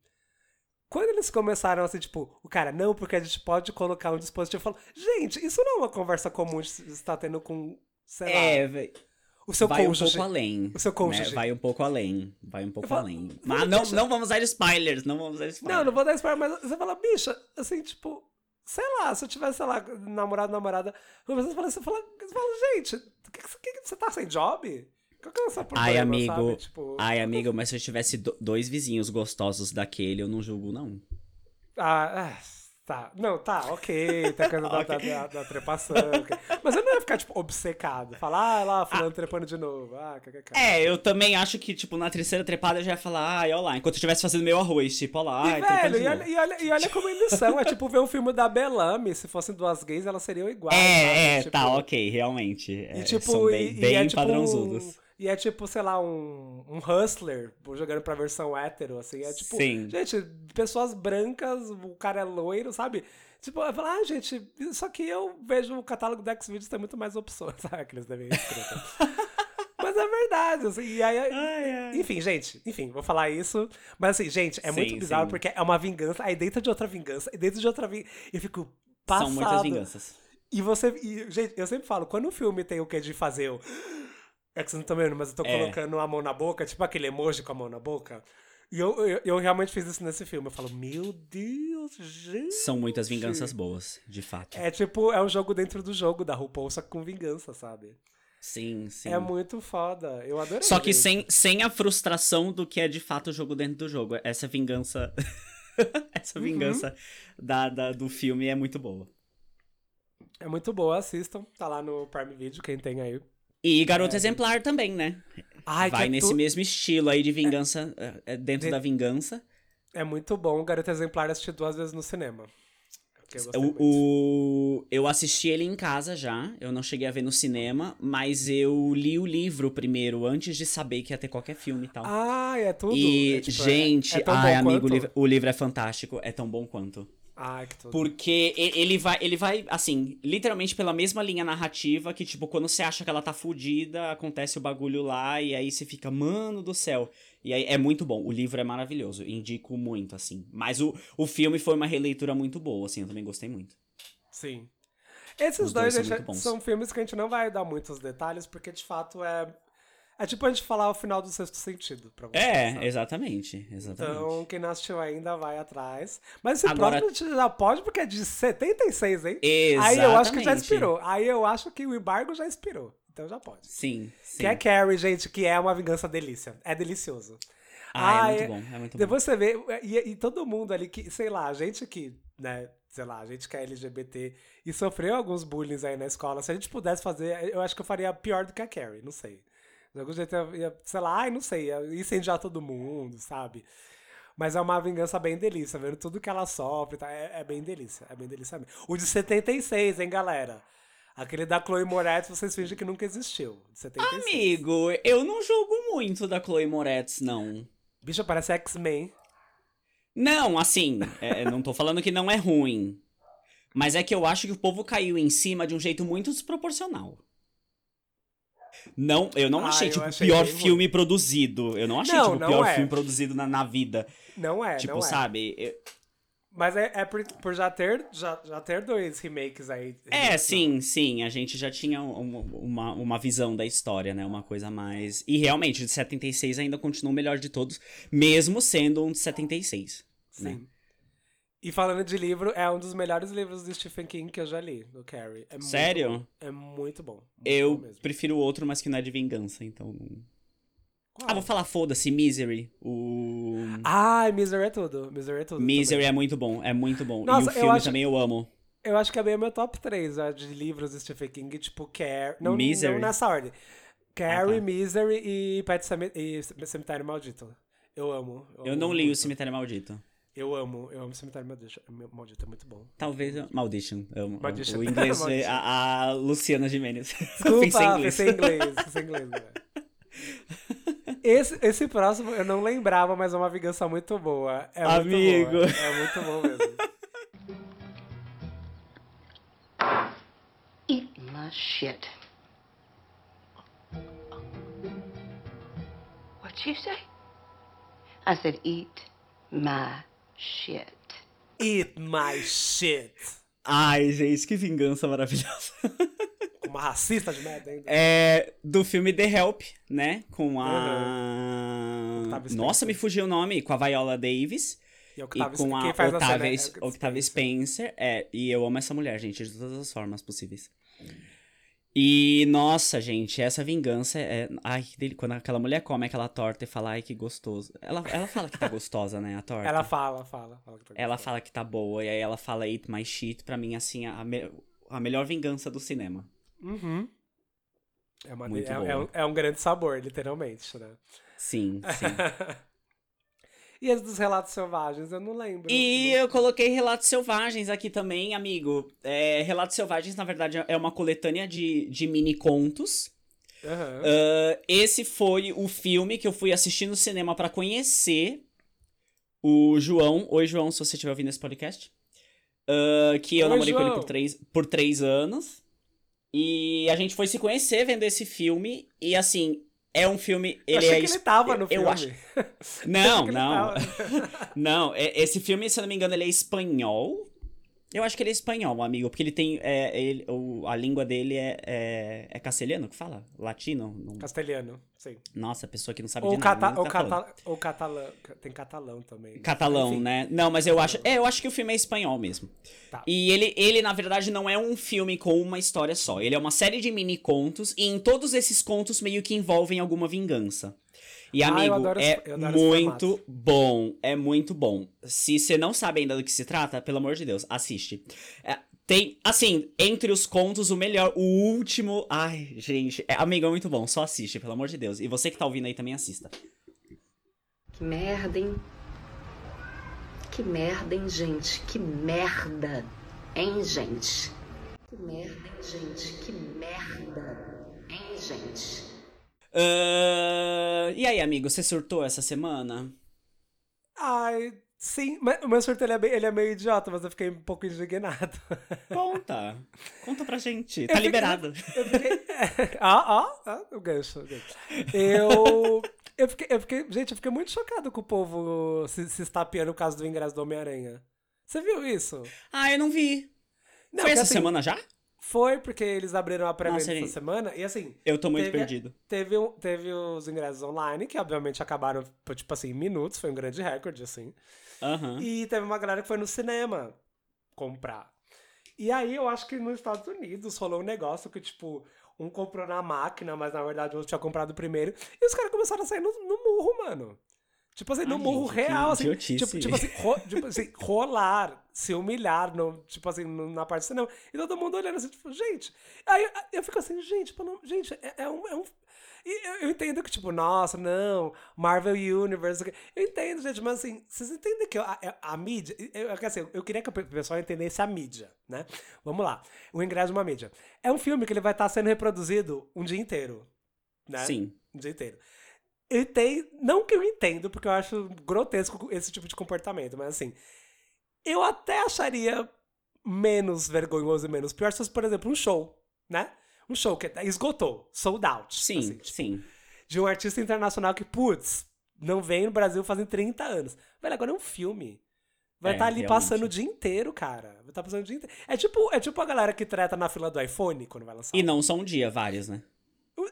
Quando eles começaram assim, tipo, o cara, não, porque a gente pode colocar um dispositivo. Eu falo, gente, isso não é uma conversa comum de se estar tendo com, sei É, lá, véi, o seu vai cônjuge. um pouco além. O seu cônjuge. né? Vai um pouco além. Vai um pouco falo, além. Mas não, não vamos usar spoilers, não vamos usar spoilers. Não, não vou dar spoiler, mas você fala, bicha, assim, tipo, sei lá, se eu tivesse, sei lá, namorado, namorada, você fala, você fala, você fala gente, que que, você- tá sem job? Qual que é problema, Ai, amigo. Tipo, Ai, amigo, mas se eu tivesse do- dois vizinhos gostosos daquele, eu não julgo, não. ah, ah, tá, não, tá, ok, tem a coisa da, Ok. da, da, da trepação, ok. mas eu não ia ficar, tipo, obcecado, falar, ah, lá, fulano trepando de novo, ah, kkk. É, eu também acho que, tipo, na terceira trepada eu já ia falar, ai, olha lá, enquanto eu estivesse fazendo meu arroz, tipo, olha lá, ai, E, trepando velho, e olha, e, olha, e olha como eles são. É tipo ver um filme da Bellamy. Se fossem duas gays, elas seriam iguais. É, sabe? é, Tipo, tá, ok, realmente. E É, tipo, são bem, e, e bem é, tipo, padrãozudos. um- E é tipo, sei lá, um, um hustler jogando pra versão hétero, assim. É tipo, Sim. gente, pessoas brancas, o cara é loiro, sabe? Tipo, eu falo, ah, gente, só que eu vejo o catálogo do Xvideos tem muito mais opções, sabe? Que eles devem escrever. Mas é verdade, assim, e aí, Ai, ai. enfim, gente, enfim, vou falar isso. Mas assim, gente, é muito Sim, bizarro sim. porque é uma vingança, aí dentro de outra vingança, e dentro de outra vingança. Eu fico passado. São muitas vinganças. E você. E, gente, eu sempre falo, quando o filme tem o que de fazer o. É que você não tá vendo, mas eu tô É. colocando a mão na boca, tipo aquele emoji com a mão na boca. E eu, eu, eu realmente fiz isso nesse filme. Eu falo, meu Deus, gente. São muitas vinganças boas, de fato. É tipo, é um jogo dentro do jogo da RuPaul, só com vingança, sabe? Sim, sim. É muito foda. Eu adorei. Só que gente. sem, sem a frustração do que é de fato o jogo dentro do jogo. Essa vingança. Essa Uhum. vingança da, da- do filme é muito boa. É muito boa, assistam. Tá lá no Prime Video, quem tem aí. E Garota Exemplar também, né? Ai, Vai é nesse tu- mesmo estilo aí de vingança, é, é dentro De- da vingança. É muito bom. O Garota Exemplar eu assisti duas vezes no cinema. Eu O, o- eu assisti ele em casa já, eu não cheguei a ver no cinema, mas eu li o livro primeiro, antes de saber que ia ter qualquer filme e tal. Ai, é tudo. e, É, tipo, é- gente, é tão ai, amigo, o livro, o livro é fantástico, é tão bom quanto. Ai, que tudo. Porque ele vai, ele vai, assim, literalmente pela mesma linha narrativa que, tipo, quando você acha que ela tá fudida, acontece o bagulho lá e aí você fica, mano do céu. E aí é muito bom. O livro é maravilhoso. Indico muito, assim. Mas o, o filme foi uma releitura muito boa, assim, eu também gostei muito. Sim. Esses dois dois, são são filmes que a gente não vai dar muitos detalhes, porque de fato é. É tipo a gente falar o final do sexto sentido pra você. É, sabe? exatamente, exatamente. Então, quem não assistiu ainda vai atrás. Mas esse Agora- próximo a gente já pode, porque é de 76, hein? Exatamente. Aí eu acho que já expirou. Aí eu acho que o embargo já expirou. Então já pode. Sim, sim. Que é Carrie, gente, que é uma vingança delícia. É delicioso. Ah, é Ah, muito bom, é muito bom. Depois você vê, e, e todo mundo ali que, sei lá, a gente que, né, sei lá, a gente que é LGBT e sofreu alguns bullying aí na escola, se a gente pudesse fazer, eu acho que eu faria pior do que a Carrie, não sei. De algum jeito eu ia, sei lá, ai, não sei, ia incendiar todo mundo, sabe? Mas é uma vingança bem delícia, vendo tudo que ela sofre, tá? é, é bem delícia, é bem delícia mesmo. O de 76, hein, galera? Aquele da Chloe Moretz, vocês fingem que nunca existiu. De 76. Amigo, eu não julgo muito da Chloe Moretz, não. Bicha, parece X-Men. Não, assim, é, não tô falando que não é ruim. Mas é que eu acho que o povo caiu em cima de um jeito muito desproporcional. Não, eu não Ah, achei, tipo, o pior filme produzido. Eu não achei, Não, tipo, o pior é. filme produzido na, na vida. Não é, tipo, não é. sabe? Eu- Mas é, é por, por já ter já, já ter dois remakes aí. É, sim, sim. A gente já tinha um- uma, uma visão da história, né? Uma coisa mais. E realmente, o de 76 ainda continua o melhor de todos, mesmo sendo um de 76. né? Sim. E falando de livro, é um dos melhores livros do Stephen King que eu já li, do Carrie. É muito Sério? bom. É muito bom. muito Eu bom prefiro outro, mas que não é de vingança, então. não- Qual? Ah, vou falar, foda-se, Misery. O. Ai, Misery é tudo. Misery é tudo. Misery também. é muito bom, é muito bom. Nossa, e o eu filme acho- também eu amo. Eu acho que é bem o meu top 3 ó, de livros do Stephen King, tipo Carrie. Não, Misery. não nessa ordem. Carrie, Ah, tá. Misery e Pet Cemi- e Cemitério Maldito. Eu amo. Eu amo não li o muito. Cemitério Maldito. Eu amo, eu amo Cemitério Maldito. Maldito é muito bom. Talvez. eu- Maldition. Eu amo. Maldition. O inglês. Maldition. a, a Luciana Gimenez. Desculpa, Pensei em inglês. pensei em inglês. Pensei em inglês, né? Esse, esse próximo eu não lembrava, mas é uma vingança muito boa. É Amigo. Muito boa. É muito bom mesmo. Eat my shit. What'd you say? I said, eat my shit. Eat my shit. Ai, gente, que vingança maravilhosa. Uma racista de merda ainda. É do filme The Help, né? Com a. Octavia Nossa, me fugiu o nome. Com a Viola Davis. E, E Octavia- com a Octavia, é S- Octavia Spencer. É, e eu amo essa mulher, gente, de todas as formas possíveis. E, nossa, gente, essa vingança é. Ai, que dele- quando aquela mulher come aquela torta e fala, ai, que gostoso. Ela, ela fala que tá gostosa, né, a torta. Ela fala, fala. fala que tá Ela fala que tá boa, e aí ela fala eat my shit, pra mim, assim, a, me- a melhor vingança do cinema. Uhum. É, uma, Muito é, é um, é um grande sabor, literalmente, né? Sim, sim. e as dos relatos selvagens, eu não lembro. E Eu eu coloquei Relatos Selvagens aqui também, amigo. É, Relatos Selvagens, na verdade, é uma coletânea de, de mini contos. Aham. Ah, esse foi o filme que eu fui assistir no cinema pra conhecer o João. Oi, João, se você estiver ouvindo esse podcast. Ah, que eu Oi, namorei com ele João. por três, por três anos. E a gente foi se conhecer vendo esse filme. E assim, é um filme. eu Ele achei é que ele tava no eu filme. acho- Eu Não, ele não. tava. Não, é- esse filme, se eu não me engano, ele é espanhol. Eu acho que ele é espanhol, amigo, porque ele tem. é, ele- o- a língua dele é, é, é castelhano que fala? Latino? Não- Castelhano, sim. Nossa, pessoa que não sabe Ou, de nada. cata, ou, tá cata, ou catalão. Tem catalão também. Catalão, Enfim. né? Não, mas eu acho. É, eu acho que o filme é espanhol mesmo. Tá. E ele, ele, na verdade, não é um filme com uma história só. Ele é uma série de mini contos, e em todos esses contos meio que envolvem alguma vingança. E, Ah, eu amigo, adoro é muito formato. bom. É muito bom. Se você não sabe ainda do que se trata, pelo amor de Deus, assiste. É, tem, assim, entre os contos, o melhor, o último. Ai, gente, é, amigo, é muito bom. Só assiste, pelo amor de Deus. E você que tá ouvindo aí também assista. Que merda, hein? Que merda, hein, gente? Que merda, hein, gente? Que merda, hein, gente? Que merda, hein, gente? Ah, e aí, amigo, você surtou essa semana? Ai, sim. Mas o meu surto ele é, bem- ele é meio idiota, mas eu fiquei um pouco indignado. Conta. Conta pra gente. Eu Tá fiquei- liberado. Eu fiquei. Ó, ó, ó, o gancho. o gancho. Eu. Eu fiquei, eu fiquei. Gente, eu fiquei muito chocado com o povo se, se estapeando por causa do ingresso do Homem-Aranha. Você viu isso? Ah, eu não vi. Não, Foi essa assim, semana já? Foi porque eles abriram a pré-venda essa semana e assim. Eu tô muito teve- perdido. Teve, um- teve os ingressos online, que obviamente acabaram, tipo assim, em minutos, foi um grande recorde, assim. Aham. E teve uma galera que foi no cinema comprar. E aí eu acho que nos Estados Unidos rolou um negócio que, tipo, um comprou na máquina, mas na verdade o outro tinha comprado primeiro. E os caras começaram a sair no, no murro, mano. Tipo assim, no Ai, murro gente, real, assim. idiotice. Tipo, tipo assim, ro- tipo assim, rolar, se humilhar, no, tipo assim, na parte do cinema. E todo mundo olhando assim, tipo, gente. Aí eu, eu fico assim, gente, pô, não- gente, é, é um. É um e eu, eu entendo que, tipo, nossa, não, Marvel Universe. Eu entendo, gente, mas assim, vocês entendem que a, a- a mídia. Eu, eu- assim, eu queria que o pe- pessoal entendesse a mídia, né? Vamos lá. O ingresso de uma mídia. É um filme que ele vai estar sendo reproduzido um dia inteiro. Né? Sim. Um dia inteiro. Eu entendo, não que eu entendo, porque eu acho grotesco esse tipo de comportamento, mas assim, eu até acharia menos vergonhoso e menos pior se fosse, por exemplo, um show, né? Um show que esgotou, sold out. Sim, assim, sim. de um artista internacional que, putz, não vem no Brasil fazem 30 anos. Velho, agora é um filme. Vai É, estar ali realmente. passando o dia inteiro, cara. Vai estar passando o dia inteiro. É tipo, é tipo a galera que treta na fila do iPhone quando vai lançar. E não só um dia, vários, né?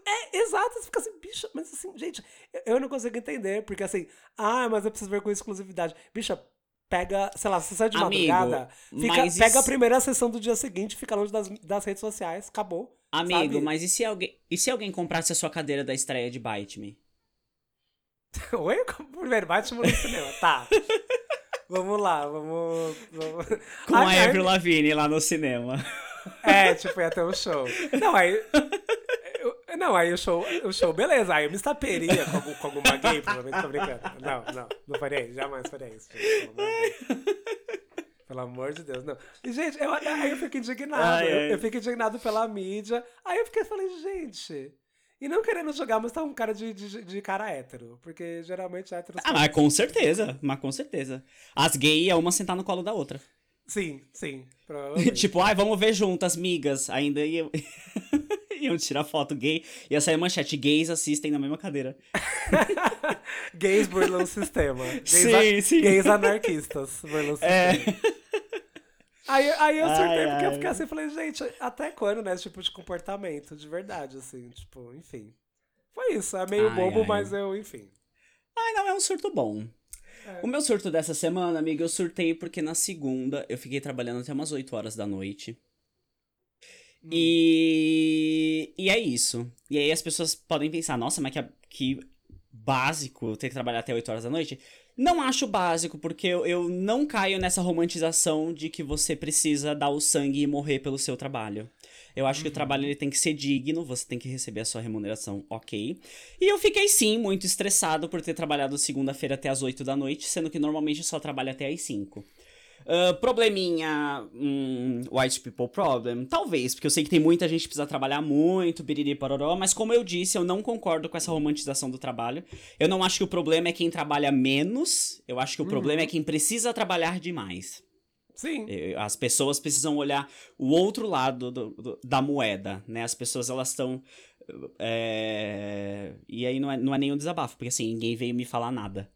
É, exato, você fica assim, bicha, mas assim, gente, eu- não consigo entender, porque assim, ah, mas eu preciso ver com exclusividade. Bicha, pega, sei lá, você sai de Amigo, madrugada, fica, pega a isso- primeira sessão do dia seguinte, fica longe das, das redes sociais, acabou. Amigo, sabe? mas e se alguém. E se alguém comprasse a sua cadeira da estreia de Bite Me? Oi? Primeiro, bate no cinema, tá. vamos lá, vamos. vamos... Com Ai, a ai, Avril Lavigne lá no cinema. É, tipo, ia ter um show. Não, aí. Eu- não, aí o show, o show, beleza. Aí eu me estaperia com, com alguma gay, provavelmente tô brincando. Não, não, não faria isso, jamais faria isso. gente, pelo amor de Deus. Pelo amor de Deus, não. E, gente, eu, aí eu fico indignado. Ai, eu, ai. eu fico indignado pela mídia. Aí eu fiquei falei, gente. E não querendo jogar, mas tá um cara de, de, de cara hétero. Porque geralmente héteros. Ah, mas com certeza. Mas com certeza. As gays é uma sentar no colo da outra. Sim, sim. Tipo, ai, vamos ver juntas, migas. Ainda iam... iam tirar foto gay. Ia sair manchete, gays assistem na mesma cadeira. gays burlam o sistema. Gays, Sim, a- sim. gays anarquistas burlam o sistema. É. Aí, aí eu surtei Ai, porque eu fiquei assim, falei, gente, até quando, né? Esse tipo de comportamento, de verdade, assim, tipo, enfim. Foi isso, é meio Ai, bobo, mas eu, enfim. Ai, não, é um surto bom. O meu surto dessa semana, amiga, eu surtei porque na segunda eu fiquei trabalhando até umas 8 horas da noite. E. E é isso. E aí as pessoas podem pensar, nossa, mas que, que básico ter que trabalhar até 8 horas da noite. Não acho básico, porque eu, eu não caio nessa romantização de que você precisa dar o sangue e morrer pelo seu trabalho. Eu acho que o trabalho ele tem que ser digno, você tem que receber a sua remuneração ok. E eu fiquei sim muito estressado por ter trabalhado segunda-feira até as 8 da noite, sendo que normalmente eu só trabalho até as 5. Ah, probleminha. Hum, white people problem? Talvez, porque eu sei que tem muita gente que precisa trabalhar muito, biriri pororó, mas como eu disse, eu não concordo com essa romantização do trabalho. Eu não acho que o problema é quem trabalha menos, eu acho que o problema é quem precisa trabalhar demais. Sim. Eh, As pessoas precisam olhar o outro lado do- do- da moeda, né? As pessoas, elas estão... é, E aí não é, não é nenhum desabafo, porque assim, ninguém veio me falar nada.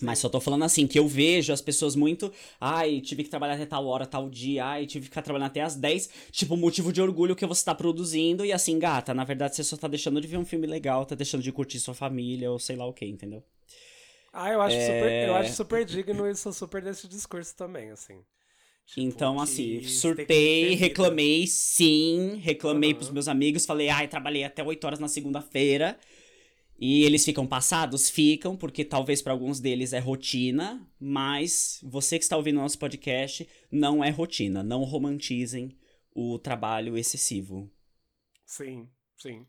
Mas só tô falando assim, que eu vejo as pessoas muito. Ai, tive que trabalhar até tal hora, tal dia. Ai, tive que ficar trabalhando até as 10. Tipo, motivo de orgulho que você tá produzindo. E assim, gata, na verdade você só tá deixando de ver um filme legal, tá deixando de curtir sua família, ou sei lá o que, entendeu? Ah, eu acho, É. super, eu acho super digno e sou super desse discurso também, assim. Tipo, Então, assim, surtei, reclamei, sim, reclamei Aham. pros meus amigos, falei, ai, trabalhei até 8 horas na segunda-feira. E eles ficam passados? Ficam, porque talvez pra alguns deles é rotina, mas você que está ouvindo nosso podcast, não é rotina. Não romantizem o trabalho excessivo. Sim, sim.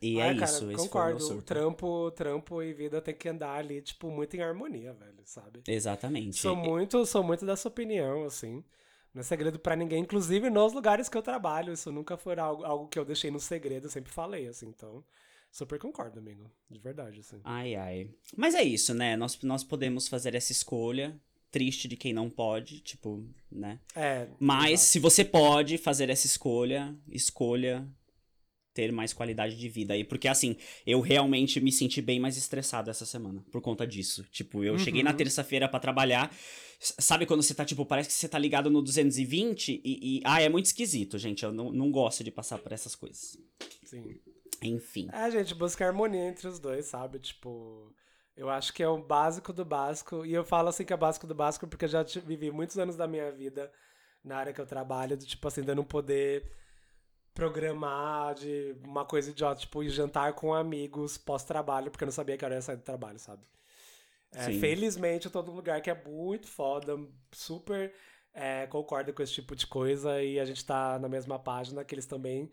E Ah, é cara, isso, esse foi o meu concordo. Trampo, trampo e vida tem que andar ali, tipo, muito em harmonia, velho, sabe? Exatamente. Sou muito, sou muito dessa opinião, assim. Não é segredo pra ninguém, inclusive nos lugares que eu trabalho. Isso nunca foi algo, algo que eu deixei no segredo, eu sempre falei, assim. Então, super concordo, amigo. De verdade, assim. Ai, ai. Mas é isso, né? Nós, nós podemos fazer essa escolha. Triste de quem não pode, tipo, né? É. Mas exato. se você pode fazer essa escolha, escolha ter mais qualidade de vida aí. Porque assim, eu realmente me senti bem mais estressado essa semana por conta disso. Tipo, eu cheguei na Uhum. terça-feira pra trabalhar. Sabe quando você tá, tipo, parece que você tá ligado no 220 e. e ah, é muito esquisito, gente. Eu não, não gosto de passar por essas coisas. Sim. Enfim. É, gente, busca harmonia entre os dois, sabe? Tipo, eu acho que é o básico do básico. E eu falo assim que é básico do básico porque eu já vivi muitos anos da minha vida na área que eu trabalho, do tipo assim, de eu não poder programar de uma coisa idiota, tipo, ir jantar com amigos pós-trabalho, porque eu não sabia que hora eu ia sair do trabalho, sabe? É, felizmente eu tô num lugar que é muito foda, super é, concordo com esse tipo de coisa e a gente tá na mesma página, que eles também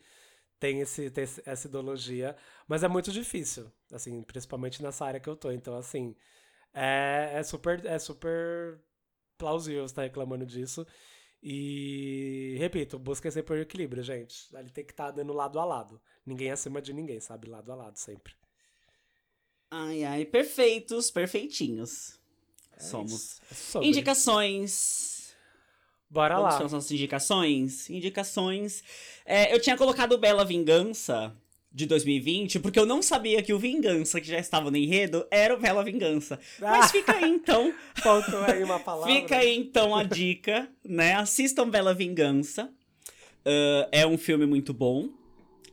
têm esse, esse- essa ideologia, mas é muito difícil, assim, principalmente nessa área que eu tô. Então, assim, é, é super, é super plausível você estar reclamando disso. E, repito, busquem sempre o equilíbrio, gente. Ele tem que estar dando lado a lado. Ninguém acima de ninguém, sabe? Lado a lado, sempre. Ai, ai, perfeitos, perfeitinhos. É Somos. É sobre. Indicações. Bora lá. para as nossas indicações? Indicações. É, eu tinha colocado Bela Vingança de 2020, porque eu não sabia que o Vingança, que já estava no enredo, era o Bela Vingança. Mas Ah. fica aí então. Faltou aí uma palavra. Fica aí então a dica, né? Assistam Bela Vingança. Ah, é um filme muito bom.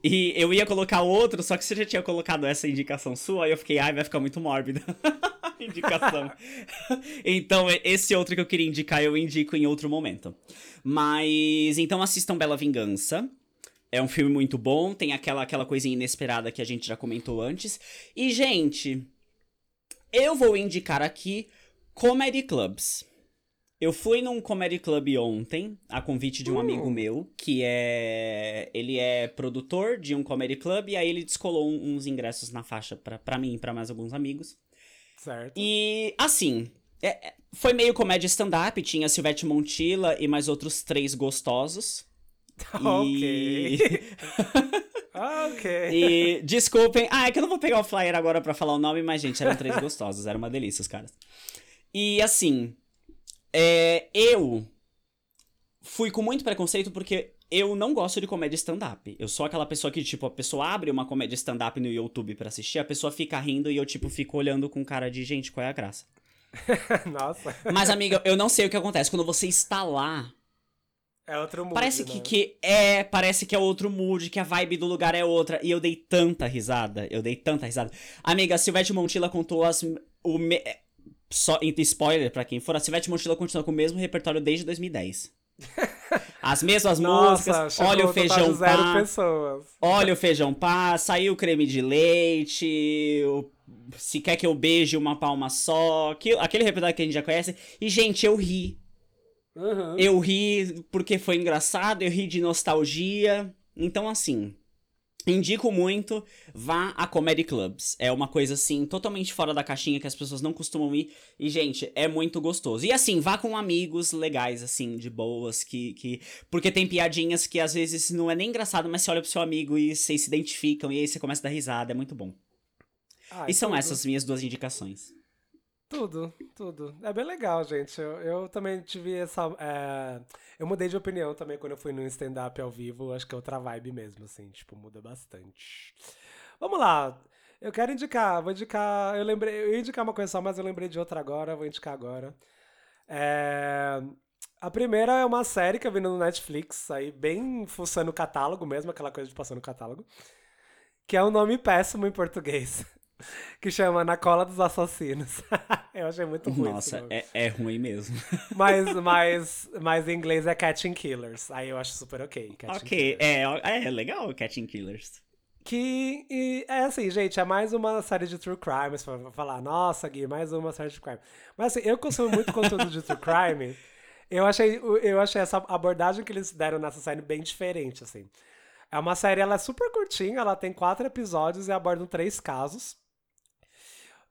E eu ia colocar outro, só que você já tinha colocado essa indicação sua, aí eu fiquei, ai, vai ficar muito mórbida. indicação. então, esse outro que eu queria indicar, eu indico em outro momento. Mas, então assistam Bela Vingança. É um filme muito bom, tem aquela, aquela coisinha inesperada que a gente já comentou antes. E, gente, eu vou indicar aqui Comedy Clubs. Eu fui num comedy club ontem, a convite de um amigo meu, que é. Ele é produtor de um comedy club, e aí ele descolou uns ingressos na faixa pra mim e pra mais alguns amigos. Certo. E, assim, é- é- foi meio comédia stand-up, tinha Silvete Montilla e mais outros três gostosos. Ok. E- ok. E desculpem. Ah, é que eu não vou pegar o flyer agora pra falar o nome, mas, gente, eram três gostosos. Era uma delícia, os caras. E assim. é, eu fui com muito preconceito porque eu não gosto de comédia stand-up. Eu sou aquela pessoa que, tipo, a pessoa abre uma comédia stand-up no YouTube pra assistir, a pessoa fica rindo e eu, tipo, fico olhando com cara de, gente, qual é a graça? Nossa. Mas, amiga, eu não sei o que acontece. Quando você está lá, É outro mundo. parece né? que, que é, parece que é outro mood, que a vibe do lugar é outra. E eu dei tanta risada, eu dei tanta risada. Amiga, a Silvete Montilla contou as. O me, só, entre spoiler pra quem for, a Silvete Montilla continua com o mesmo repertório desde 2010. As mesmas Nossa, músicas, olha o feijão pá, pessoas. olha o feijão pá, saiu o creme de leite, o- se quer que eu beije uma palma só, aquilo- aquele repertório que a gente já conhece. E, gente, eu ri. Uhum. Eu ri porque foi engraçado, eu ri de nostalgia. Então, assim, indico muito, vá a comedy clubs. É uma coisa, assim, totalmente fora da caixinha que as pessoas não costumam ir. E, gente, é muito gostoso. E, assim, vá com amigos legais, assim, de boas, que. que... Porque tem piadinhas que às vezes não é nem engraçado, mas você olha pro seu amigo e vocês se identificam e aí você começa a dar risada. É muito bom. E são essas minhas duas indicações. Tudo, tudo. É bem legal, gente. Eu, eu também tive essa. é, Eu mudei de opinião também quando eu fui no stand-up ao vivo. Acho que é outra vibe mesmo, assim. Tipo, muda bastante. Vamos lá. Eu quero indicar, vou indicar. Eu lembrei. Eu ia indicar uma coisa só, mas eu lembrei de outra agora, vou indicar agora. É, A primeira é uma série que eu vi no Netflix, aí bem fuçando o catálogo mesmo, aquela coisa de passando o catálogo. Que é um nome péssimo em português. Que chama Na Cola dos Assassinos. eu achei muito ruim. Nossa, é, é ruim mesmo. Mas, mas, mas em inglês é Catching Killers. Aí eu acho super ok. Ok, Killers. é, é legal Catching Killers. Que e, é assim, gente, é mais uma série de true crime. Você vai falar, nossa, Gui, mais uma série de crime. Mas assim, eu consumo muito conteúdo de true crime. Eu achei, eu achei essa abordagem que eles deram nessa série bem diferente, assim. É uma série, ela é super curtinha, ela tem quatro episódios e abordam três casos.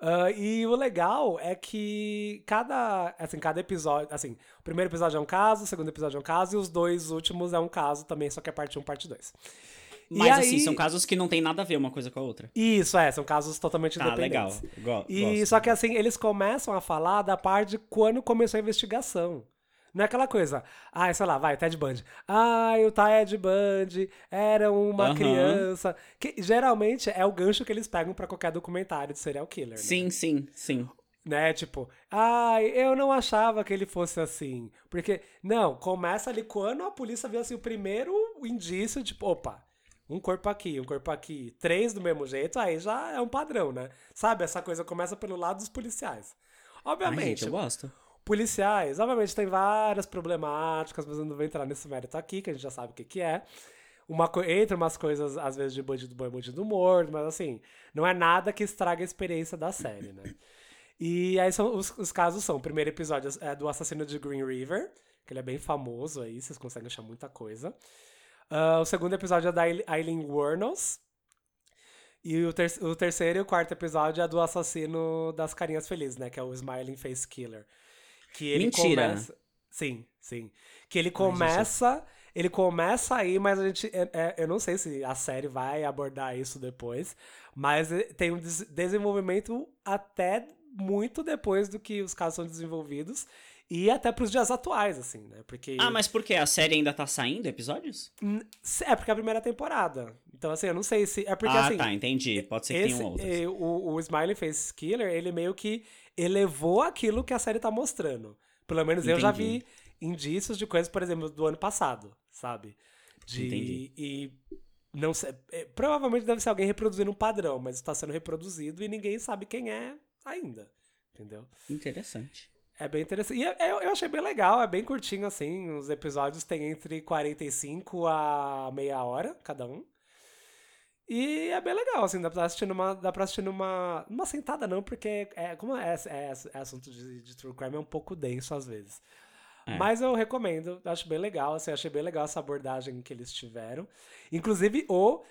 Ah, e o legal é que cada, assim, cada episódio, assim, o primeiro episódio é um caso, o segundo episódio é um caso e os dois últimos é um caso também, só que é parte 1, parte 2. E Mas assim, aí- são casos que não tem nada a ver uma coisa com a outra. Isso, é, são casos totalmente Tá, legal. independentes. Go E gosto. só que assim, eles começam a falar da parte de quando começou a investigação. Não é aquela coisa, ai, sei lá, vai, Ted Bundy. Ai, o Ted Bundy era uma Aham. criança. Que geralmente é o gancho que eles pegam pra qualquer documentário de serial killer. né? Sim, sim, sim. né? Tipo, ai, eu não achava que ele fosse assim. Porque, não, começa ali quando a polícia vê assim o primeiro indício, tipo, opa, um corpo aqui, um corpo aqui, três do mesmo jeito, aí já é um padrão, né? Sabe? Essa coisa começa pelo lado dos policiais. Ai, Obviamente, gente, eu gosto. Policiais, obviamente tem várias problemáticas, mas eu não vou entrar nesse mérito aqui, que a gente já sabe o que, que é. Uma entre umas coisas, às vezes, de bandido bom e bandido morto, mas assim, não é nada que estraga a experiência da série, né? E aí são, os, os casos são, o primeiro episódio é do assassino de Green River, que ele é bem famoso aí, vocês conseguem achar muita coisa. Ah, o segundo episódio é da Aile- Aileen Wuornos. E o, ter o terceiro e o quarto episódio é do assassino das carinhas felizes, né? Que é o Smiling Face Killer. Que ele Mentira. começa. Sim, sim. Que ele começa. Ele começa aí, mas a gente. é- é- eu não sei se a série vai abordar isso depois. Mas eh, tem um des- desenvolvimento até muito depois do que os casos são desenvolvidos. E até pros dias atuais, assim, né? Porque. Ah, mas por quê? A série ainda tá saindo episódios? É porque é a primeira temporada. Então, assim, eu não sei se. É porque ah, assim. tá, entendi. Pode ser que Esse, tenham outros. eh, o, o Smiley Face Killer, ele meio que elevou aquilo que a série tá mostrando. Pelo menos eu já vi Entendi. indícios de coisas, por exemplo, do ano passado, sabe? De, Entendi. E não sei, eh, provavelmente deve ser alguém reproduzindo um padrão, mas está sendo reproduzido e ninguém sabe quem é ainda, entendeu? Interessante. É bem interessante. E é- eu, eu achei bem legal, é bem curtinho assim. Os episódios têm entre 45 a meia hora cada um. E é bem legal, assim, dá pra assistir numa. Dá pra assistir numa. Numa sentada não, porque é, como é, é, é assunto de, de true crime, é um pouco denso às vezes. É. Mas eu recomendo, acho bem legal, assim, achei bem legal essa abordagem que eles tiveram. Inclusive, o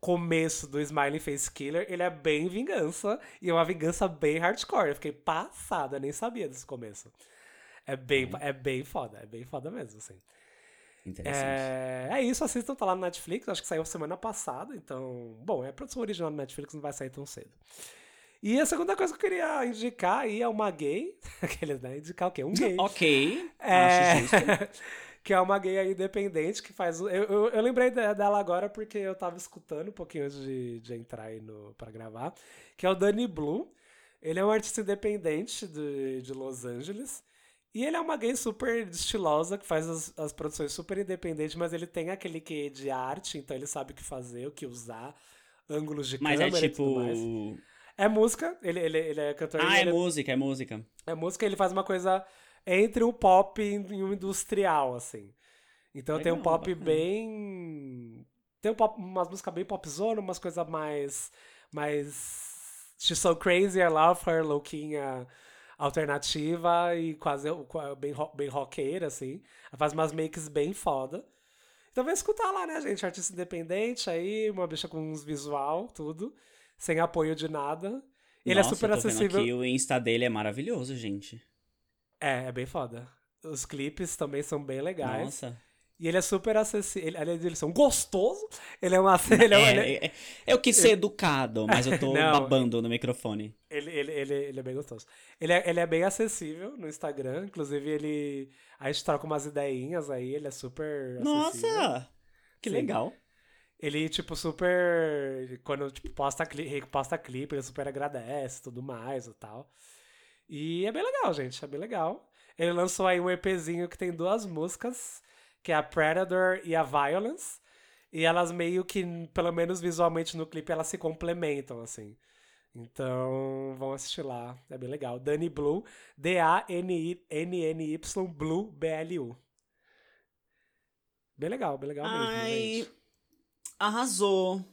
começo do Smiley Face Killer, ele é bem vingança, e é uma vingança bem hardcore. Eu fiquei passada, nem sabia desse começo. É bem, é bem foda, é bem foda mesmo, assim. É, é isso, assistam, tá lá no Netflix, acho que saiu semana passada, então, bom, é produção original do Netflix, não vai sair tão cedo. E a segunda coisa que eu queria indicar aí é uma gay. Aqueles, né? Indicar o quê? Um gay. Ok. É, Acho justo. que é uma gay aí independente que faz. Eu, eu, eu lembrei de- dela agora porque eu tava escutando um pouquinho antes de, de entrar aí no, pra gravar. Que é o Danny Blue. Ele é um artista independente de, de Los Angeles. E ele é uma gay super estilosa, que faz as, as produções super independentes, mas ele tem aquele quê de arte, então ele sabe o que fazer, o que usar, ângulos de Mas é câmera e tipo. tudo mais. É música, ele, ele, ele é cantor Ah, e é ele música, é música. é música, ele faz uma coisa entre o pop e o industrial, assim. Então tem um Legal, pop bacana. bem. Tem um pop, umas músicas bem popzona, umas coisas mais. mais. She's So Crazy, I Love Her, louquinha alternativa e quase qua- bem, bem roqueira, assim. Ela faz umas makes bem foda. Então vai escutar lá, né, gente? Artista independente aí, uma bicha com uns visual, tudo. Sem apoio de nada. Ele Nossa, é super acessível. Aqui, o Insta dele é maravilhoso, gente. É, é bem foda. Os clipes também são bem legais. Nossa. E ele é super acessível. Ele, além de ele ser um gostoso, ele é uma. Ele, é, É, ele, é- é- é- eu quis ser educado, mas eu tô Não, babando no microfone. ele, ele, ele, ele é bem gostoso. Ele é, ele é bem acessível no Instagram. Inclusive, ele. A gente troca umas ideinhas aí, ele é super. acessível. Nossa! Que Sim. legal. Ele, tipo, super. Quando tipo, posta, cli posta clipe, ele super agradece e tudo mais e tal. E é bem legal, gente. É bem legal. Ele lançou aí um EPzinho que tem duas músicas, que é a Predator e a Violence. E elas meio que, pelo menos visualmente no clipe, elas se complementam, assim. Então, vão assistir lá. É bem legal. Danny Blue, D-A-N-N-Y, Blue, B-L-U. Bem legal, bem legal mesmo, Ai, gente. arrasou.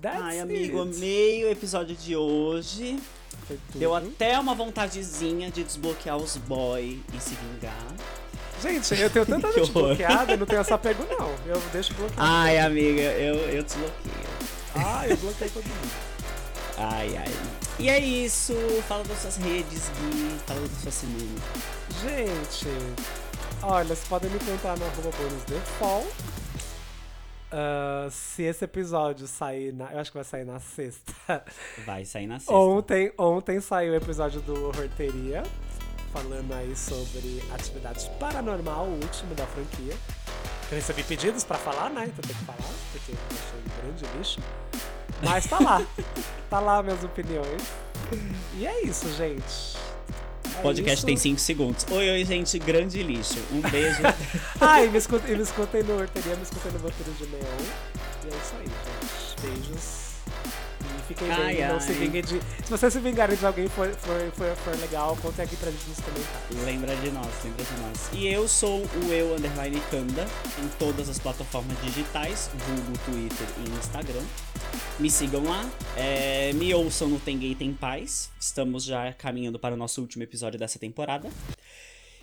That's Ai, amigo, it. amei o episódio de hoje. Foi tudo. Deu até uma vontadezinha de desbloquear os boy e se vingar. Gente, eu tenho tanta gente bloqueada, eu não tenho esse apego, não. Eu deixo bloqueado. Ai, amiga, eu, eu desbloqueio. Ah, eu bloqueei todo mundo. Ai, ai. E é isso. Fala das suas redes, Gui. Fala da sua semana. Gente, olha, vocês podem me encontrar no arroba bonusdefall. Ah, se esse episódio sair na. Eu acho que vai sair na sexta. Vai sair na sexta. Ontem, ontem saiu o episódio do Horteria, falando aí sobre atividade paranormal, o último da franquia. Eu recebi pedidos pra falar, né? Então tem que falar, porque eu achei um grande lixo. Mas tá lá. tá lá minhas opiniões. E é isso, gente. É O podcast isso. tem 5 segundos. Oi, oi, gente. Grande lixo. Um beijo. Ah, e me escutem, me escutem no Horteria, me escutem no Vampiros de Neon. E é isso aí, gente. Beijos. Fiquem Ai, bem, não se vinguem de. Se vocês se vingarem de alguém for, for, for, for legal, contem aqui pra gente nos comentários. lembra de nós, lembra de nós. E eu sou o eu underline Kanda em todas as plataformas digitais, vulgo Twitter e Instagram. Me sigam lá. É, me ouçam no Tem Gay Tem Paz. Estamos já caminhando para o nosso último episódio dessa temporada.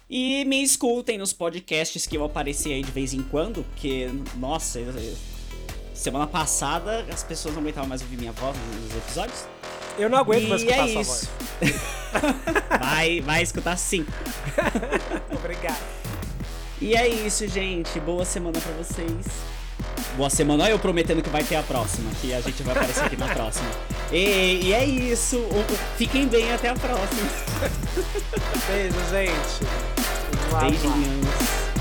E me escutem nos podcasts que eu apareci aí de vez em quando, porque, nossa, eu- eu- semana passada as pessoas não aguentavam mais ouvir minha voz nos episódios. Eu não aguento mais E escutar é sua isso. voz. Vai, vai escutar sim. Obrigado. E é isso, gente. Boa semana pra vocês. Boa semana. Olha eu prometendo que vai ter a próxima, que a gente vai aparecer aqui na próxima. E, e é isso. Fiquem bem até a próxima. Beijo, gente. Beijinhos.